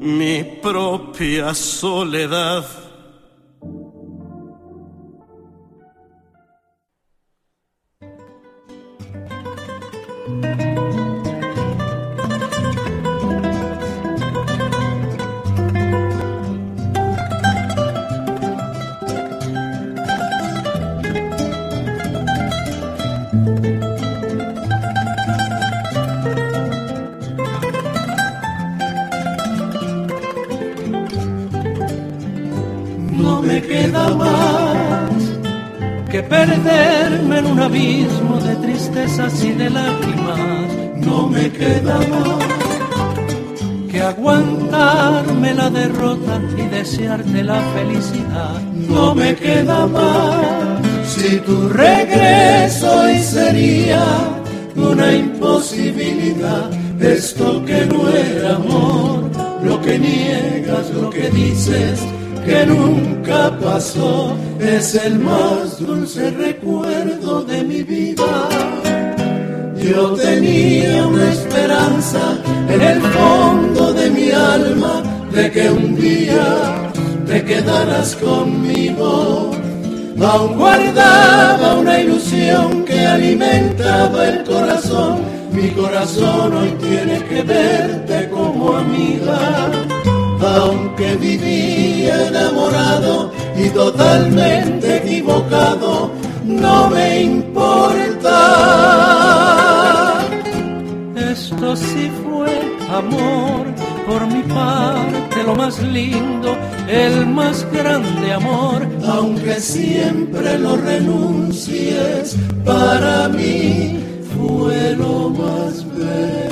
mi propia soledad. Perderme en un abismo de tristezas y de lágrimas. No me queda más que aguantarme la derrota y desearte la felicidad. No me queda más si tu regreso hoy sería una imposibilidad. Esto que no era amor, lo que niegas, lo que dices que nunca pasó, es el más dulce recuerdo de mi vida. Yo tenía una esperanza en el fondo de mi alma de que un día te quedaras conmigo. Aún guardaba una ilusión que alimentaba el corazón. Mi corazón hoy tiene que verte como amiga aunque enamorado y totalmente equivocado, no me importa. Esto sí fue amor, por mi parte lo más lindo, el más grande amor, aunque siempre lo renuncies, para mí fue lo más bello.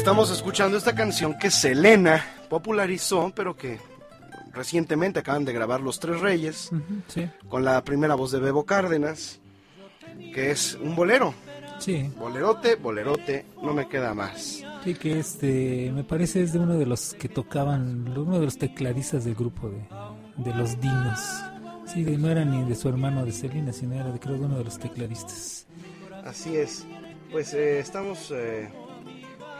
Estamos escuchando esta canción que Selena popularizó, pero que recientemente acaban de grabar Los Tres Reyes, Sí, con la primera voz de Bebo Cárdenas, que es un bolero. sí. Bolerote, bolerote, no me queda más. Sí, que este, me parece es de uno de los que tocaban, uno de los tecladistas del grupo de, de los Dinos. Sí, de- no era ni de su hermano de Selena, sino era de, creo de uno de los tecladistas. Así es. Pues eh, estamos eh,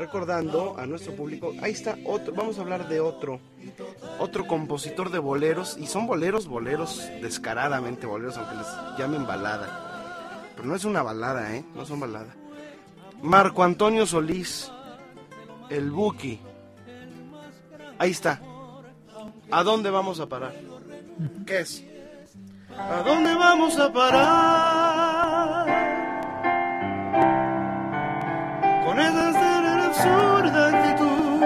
recordando a nuestro público. Ahí está otro. Vamos a hablar de otro. Otro compositor de boleros. Y son boleros, boleros, descaradamente boleros, aunque les llamen balada. Pero no es una balada, ¿eh? No son balada. Marco Antonio Solís. El Buki. Ahí está. ¿A dónde vamos a parar? ¿Qué es? ¿A dónde vamos a parar? con esa absurda actitud.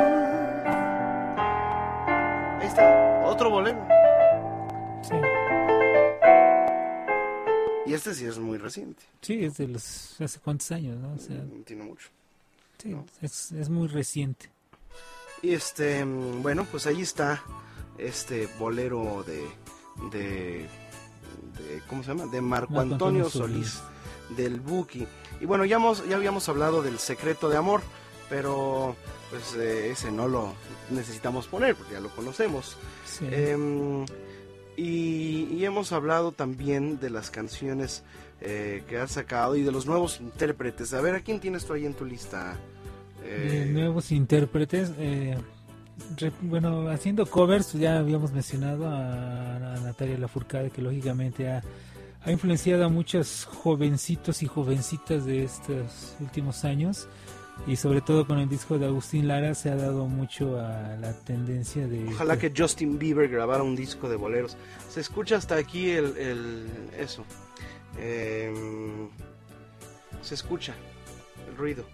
Ahí está, otro bolero. Sí. Y este sí es muy reciente. Sí, es de los hace cuántos años, ¿no? O sea, Tiene mucho. sí, es, es muy reciente. Y este, mm, bueno, pues ahí está este bolero de, de, de- ¿cómo se llama? De Marco, Marco Antonio, Antonio Solís, del Buki. Y bueno, ya, hemos, ya habíamos hablado del secreto de amor, pero pues eh, ese no lo necesitamos poner porque ya lo conocemos. Sí. Em, y, y hemos hablado también de las canciones eh, que has sacado y de los nuevos intérpretes. A ver, ¿a quién tienes tú ahí en tu lista? de Eh, nuevos intérpretes. eh, re- bueno, haciendo covers, ya habíamos mencionado a, a Natalia Lafourcade, que lógicamente ha, ha influenciado a muchos jovencitos y jovencitas de estos últimos años. Y sobre todo con el disco de Agustín Lara se ha dado mucho a la tendencia de... Ojalá que Justin Bieber grabara un disco de boleros. Se escucha hasta aquí el, el- eso. Em, se escucha el ruido.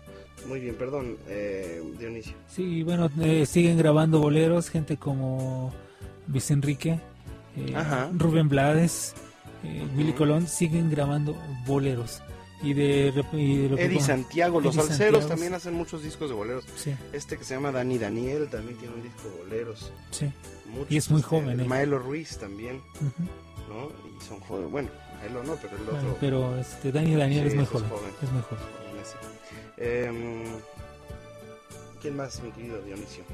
Muy bien, perdón, eh, Dionisio. Sí, bueno, eh, siguen grabando boleros, gente como Luis Enrique, eh. Rubén Blades, eh, Willy Colón siguen grabando boleros. Y de, y de lo que Eddie Santiago, los Eddie salseros Santiago, también hacen muchos discos de boleros. Sí. Este que se llama Dani Daniel también tiene un disco de boleros. Sí. Muchos, Y es muy este, joven, él. Maelo Ruiz también. ¿no? Y son jóvenes. Bueno, Maelo no, pero el otro. Bueno, pero este, Dani Daniel Sí, es muy joven. Es muy joven. Ese. Em, ¿Quién más, mi querido Dionisio?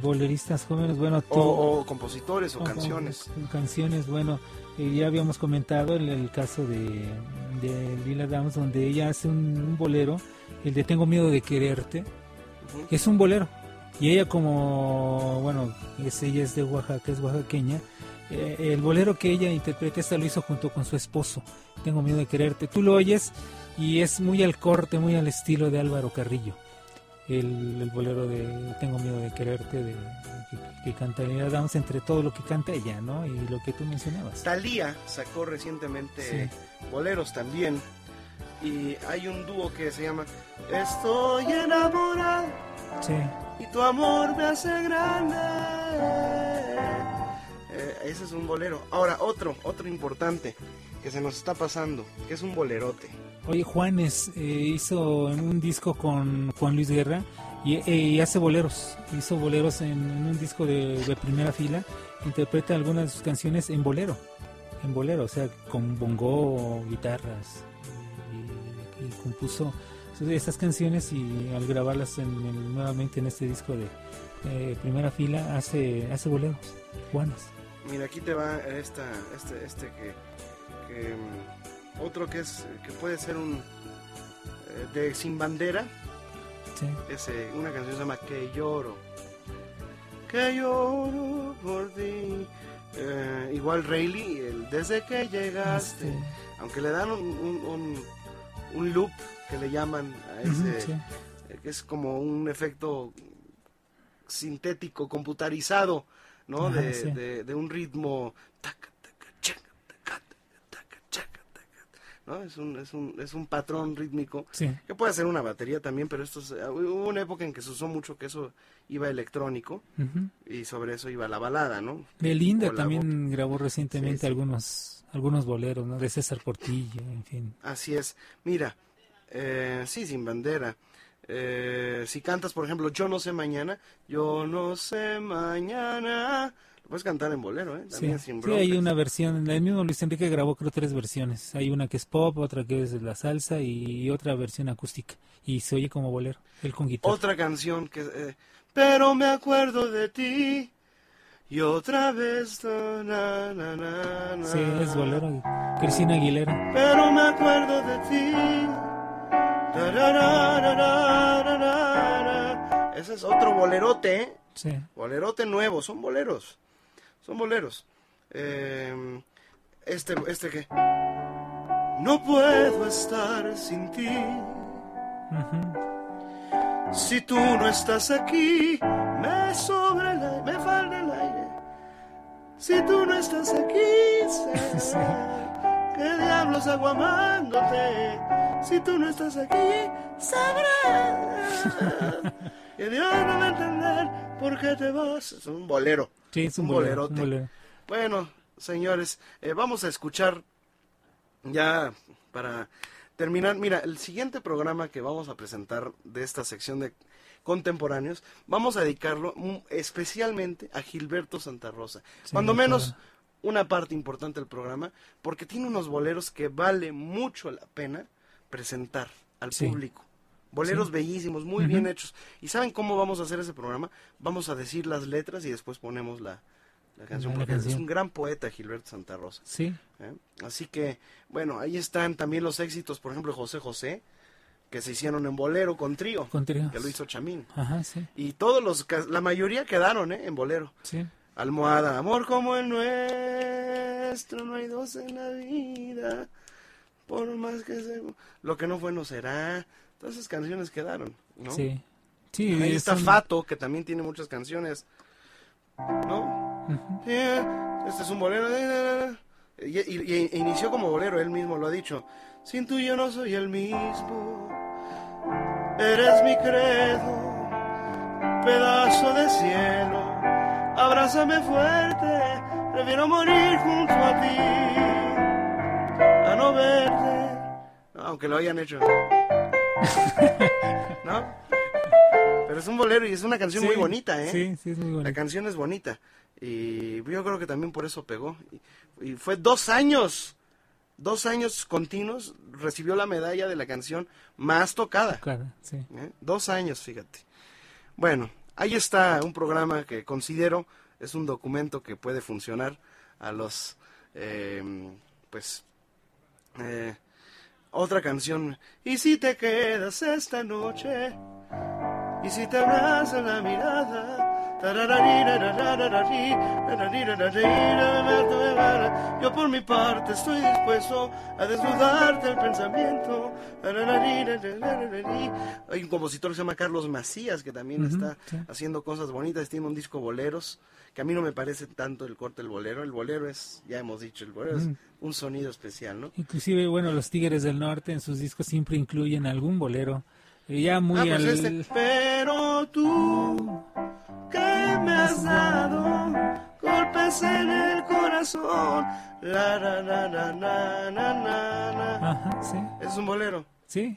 Boleristas jóvenes, bueno, tú- O, o compositores o o- canciones. canciones, bueno, eh, ya habíamos comentado el, el caso de, de Lila Downs, donde ella hace un, un bolero, el de Tengo miedo de quererte, es un bolero. Y ella como, bueno, es, ella es de Oaxaca, es oaxaqueña, eh, el bolero que ella interpreta, esta lo hizo junto con su esposo, Tengo miedo de quererte. Tú lo oyes y es muy al corte, muy al estilo de Álvaro Carrillo. El, el bolero de Tengo miedo de quererte, de, que, que canta Lila Downs, entre todo lo que canta ella, ¿no? Y lo que tú mencionabas. Talía sacó recientemente Sí. boleros también. Y hay un dúo que se llama Estoy enamorado Sí. y tu amor me hace grande. Eh, ese es un bolero. Ahora, otro, otro importante que se nos está pasando, que es un bolerote. Oye, Juanes eh, hizo un disco con Juan Luis Guerra y, eh, hace boleros. Hizo boleros en, un disco de, primera fila. Interpreta algunas de sus canciones en bolero. En bolero, o sea, con bongo, guitarras. Y, compuso estas canciones y al grabarlas en, en- nuevamente en este disco de eh, primera fila hace, hace boleros. Juanes. Mira, aquí te va esta, este, este que, que, mm, otro que es, que puede ser un eh, de Sin Bandera. Sí. Ese, una canción se llama Que lloro. Que lloro por ti. Eh, igual Rayleigh, el Desde que llegaste. Este, Aunque le dan un, un, un- un loop que le llaman a ese, sí. eh, que es como un efecto sintético, computarizado, ¿no? Ajá, de, de- de un ritmo. ¿No? Es un, es, un, es un patrón rítmico Sí. que puede ser una batería también, pero esto es- hubo una época en que se usó mucho que eso iba electrónico y sobre eso iba la balada, ¿no? Belinda también grabó recientemente Sí, sí. algunos algunos boleros, ¿no? De César Portillo, en fin. Así es. Mira, eh, sí, sin bandera. Eh, si cantas, por ejemplo, Yo no sé mañana, yo no sé mañana, puedes cantar en bolero, ¿eh? Sí, También sin sí, hay una versión, el mismo Luis Enrique grabó creo tres versiones. Hay una que es pop, otra que es la salsa y otra versión acústica. Y se oye como bolero, él con guitarra. Otra canción que... eh, pero me acuerdo de ti y otra vez... na, na, na, na, Sí, es bolero. Cristina Aguilera. Pero me acuerdo de ti. Ese es otro bolerote, ¿eh? Sí. Bolerote nuevo, son boleros. Son boleros. Eh, este, este que. No puedo estar sin ti. Si tú no estás aquí, me sobra el aire, me falta el aire. Si tú no estás aquí, sabrá que diablos hago amándote. Si tú no estás aquí, sabrá que Dios no va a entender por qué te vas. Es un bolero. Sí, es un bolero, bolerote. un bolero. Bueno, señores, eh, vamos a escuchar ya para terminar. Mira, el siguiente programa que vamos a presentar de esta sección de contemporáneos, vamos a dedicarlo especialmente a Gilberto Santa Rosa. Sí, Cuando menos una parte importante del programa, porque tiene unos boleros que vale mucho la pena presentar al Sí. público. Boleros Sí. bellísimos, muy bien hechos. ¿Y saben cómo vamos a hacer ese programa? Vamos a decir las letras y después ponemos la, la canción, porque es un gran poeta Gilberto Santa Rosa. Sí. ¿eh? Así que, bueno, ahí están también los éxitos, por ejemplo, José José, que se hicieron en bolero con trío, Con trío. que lo hizo Chamín. Ajá, sí. Y todos los, la mayoría quedaron ¿eh? en bolero. Sí. Almohada, amor como el nuestro, no hay dos en la vida, por más que se... Lo que no fue no será. Todas esas canciones quedaron, ¿no? Sí. Sí, Ahí es está Fato, que también tiene muchas canciones, ¿no? Este es un bolero. de- Y, y- y- e inició como bolero, él mismo lo ha dicho. Sin tú yo no soy el mismo. Eres mi credo, pedazo de cielo. Abrázame fuerte, prefiero morir junto a ti. aunque lo hayan hecho. ¿No? Pero es un bolero y es una canción Sí, muy bonita, ¿eh? sí, sí, es muy bonita. La canción es bonita. Y yo creo que también por eso pegó. Y, y fue dos años, dos años continuos, recibió la medalla de la canción más tocada. Tocada, sí. ¿eh? Dos años, fíjate. Bueno, ahí está un programa que considero es un documento que puede funcionar a los, eh, pues, eh, otra canción. Y si te quedas esta noche, y si te abraza la mirada. Yo por mi parte estoy dispuesto a desnudarte el pensamiento. Hay un compositor que se llama Carlos Macías que también está sí. haciendo cosas bonitas. Tiene un disco boleros que a mí no me parece tanto el corte del bolero. El bolero es, ya hemos dicho, el bolero es un sonido especial, ¿no? Inclusive, bueno, los Tigres del Norte en sus discos siempre incluyen algún bolero. Eh, Ya muy Ah, pues al... este. Pero tú, que me has dado golpes en el corazón. La, la, la, la, la, la, la. Ajá, sí. Es un bolero. Sí.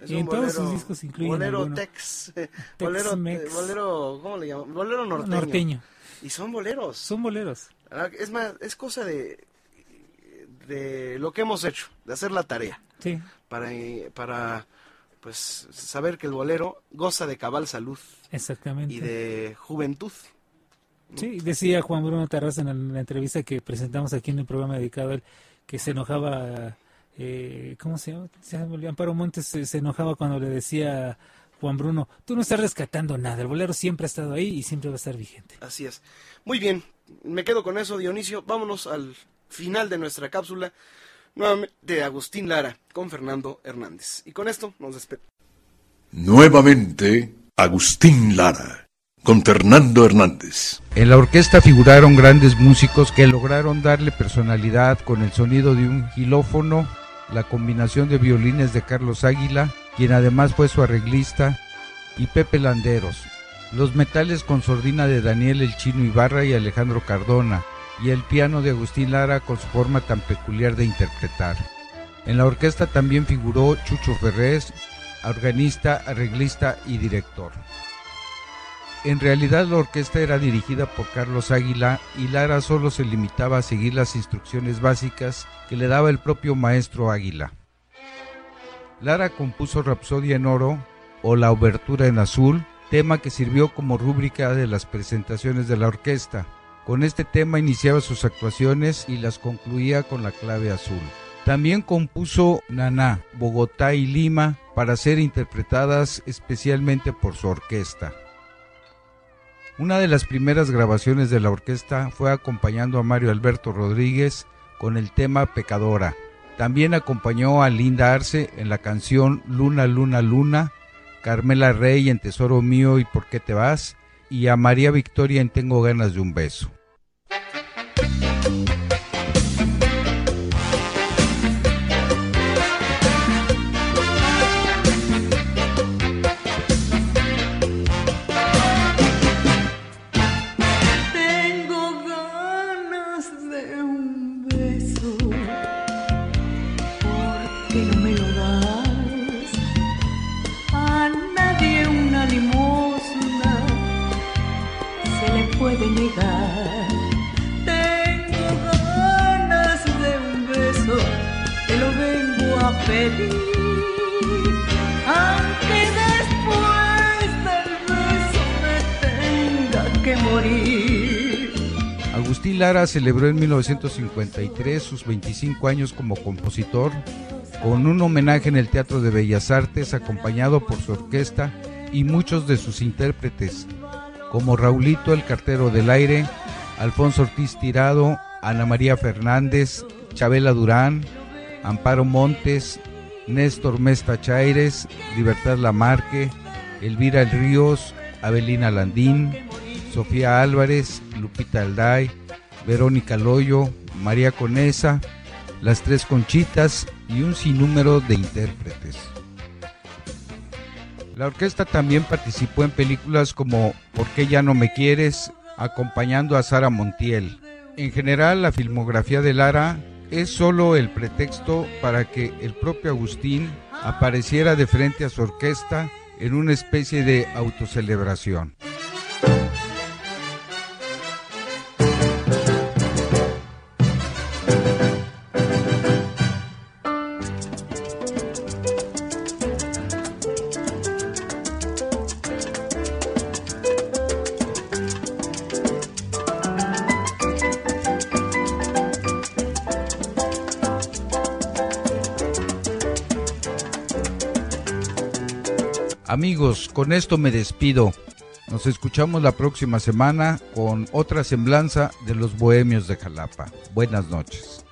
Es y un en todos bolero- sus discos incluyen Bolero alguno. Tex. bolero, Tex-Mex. bolero, ¿cómo le llaman? Bolero norteño. Norteño. Y son boleros. Son boleros. Ah, Es más, es cosa de, de lo que hemos hecho, de hacer la tarea. Sí. Para, para pues saber que el bolero goza de cabal salud Exactamente. y de juventud. Sí, decía Juan Bruno Tarraz en la, en la entrevista que presentamos aquí en el programa dedicado a él, que se enojaba, eh, ¿cómo se llama? Se Amparo Montes se, se enojaba cuando le decía Juan Bruno, tú no estás rescatando nada, el bolero siempre ha estado ahí y siempre va a estar vigente. Así es. Muy bien, me quedo con eso, Dionisio. Vámonos al final de nuestra cápsula, nuevamente de Agustín Lara con Fernando Hernández. Y con esto nos despedimos. Nuevamente, Agustín Lara, con Fernando Hernández. En la orquesta figuraron grandes músicos que lograron darle personalidad con el sonido de un gilófono, la combinación de violines de Carlos Águila, quien además fue su arreglista, y Pepe Landeros, los metales con sordina de Daniel El Chino Ibarra y Alejandro Cardona, y el piano de Agustín Lara con su forma tan peculiar de interpretar. En la orquesta también figuró Chucho Ferrés, organista, arreglista y director. En realidad la orquesta era dirigida por Carlos Águila y Lara solo se limitaba a seguir las instrucciones básicas que le daba el propio maestro Águila. Lara compuso Rapsodia en Oro o La Obertura en Azul, tema que sirvió como rúbrica de las presentaciones de la orquesta. Con este tema iniciaba sus actuaciones y las concluía con la clave azul. También compuso Naná, Bogotá y Lima para ser interpretadas especialmente por su orquesta. Una de las primeras grabaciones de la orquesta fue acompañando a Mario Alberto Rodríguez con el tema Pecadora. También acompañó a Linda Arce en la canción Luna, Luna, Luna, Carmela Rey en Tesoro Mío y ¿Por qué te vas? y a María Victoria en Tengo ganas de un beso. Lara celebró en 1953 sus 25 años como compositor con un homenaje en el Teatro de Bellas Artes acompañado por su orquesta y muchos de sus intérpretes, como Raulito el Cartero del Aire, Alfonso Ortiz Tirado, Ana María Fernández, Chabela Durán, Amparo Montes, Néstor Mesta Chaires, Libertad Lamarque, Elvira Ríos, Abelina Landín, Sofía Álvarez, Lupita Alday, Verónica Loyo, María Conesa, Las Tres Conchitas y un sinnúmero de intérpretes. La orquesta también participó en películas como ¿Por qué ya no me quieres? acompañando a Sara Montiel. En general, la filmografía de Lara es solo el pretexto para que el propio Agustín apareciera de frente a su orquesta en una especie de autocelebración. Amigos, con esto me despido. Nos escuchamos la próxima semana con otra semblanza de los bohemios de Jalapa. Buenas noches.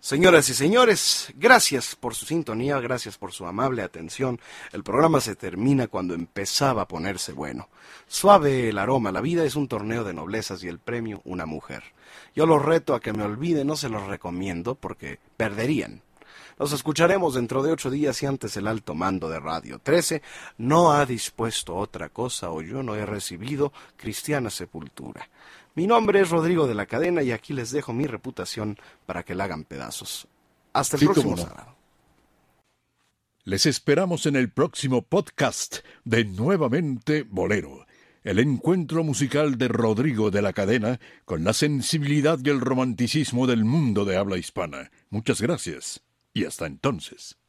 Señoras y señores, gracias por su sintonía, gracias por su amable atención. El programa se termina cuando empezaba a ponerse bueno. Suave el aroma, la vida es un torneo de noblezas y el premio una mujer. Yo los reto a que me olviden, no se los recomiendo porque perderían. Nos escucharemos dentro de ocho días y antes el alto mando de Radio 13 no ha dispuesto otra cosa o yo no he recibido cristiana sepultura. Mi nombre es Rodrigo de la Cadena y aquí les dejo mi reputación para que la hagan pedazos. Hasta el Sí, próximo no. sábado. Les esperamos en el próximo podcast de Nuevamente Bolero, el encuentro musical de Rodrigo de la Cadena con la sensibilidad y el romanticismo del mundo de habla hispana. Muchas gracias y hasta entonces.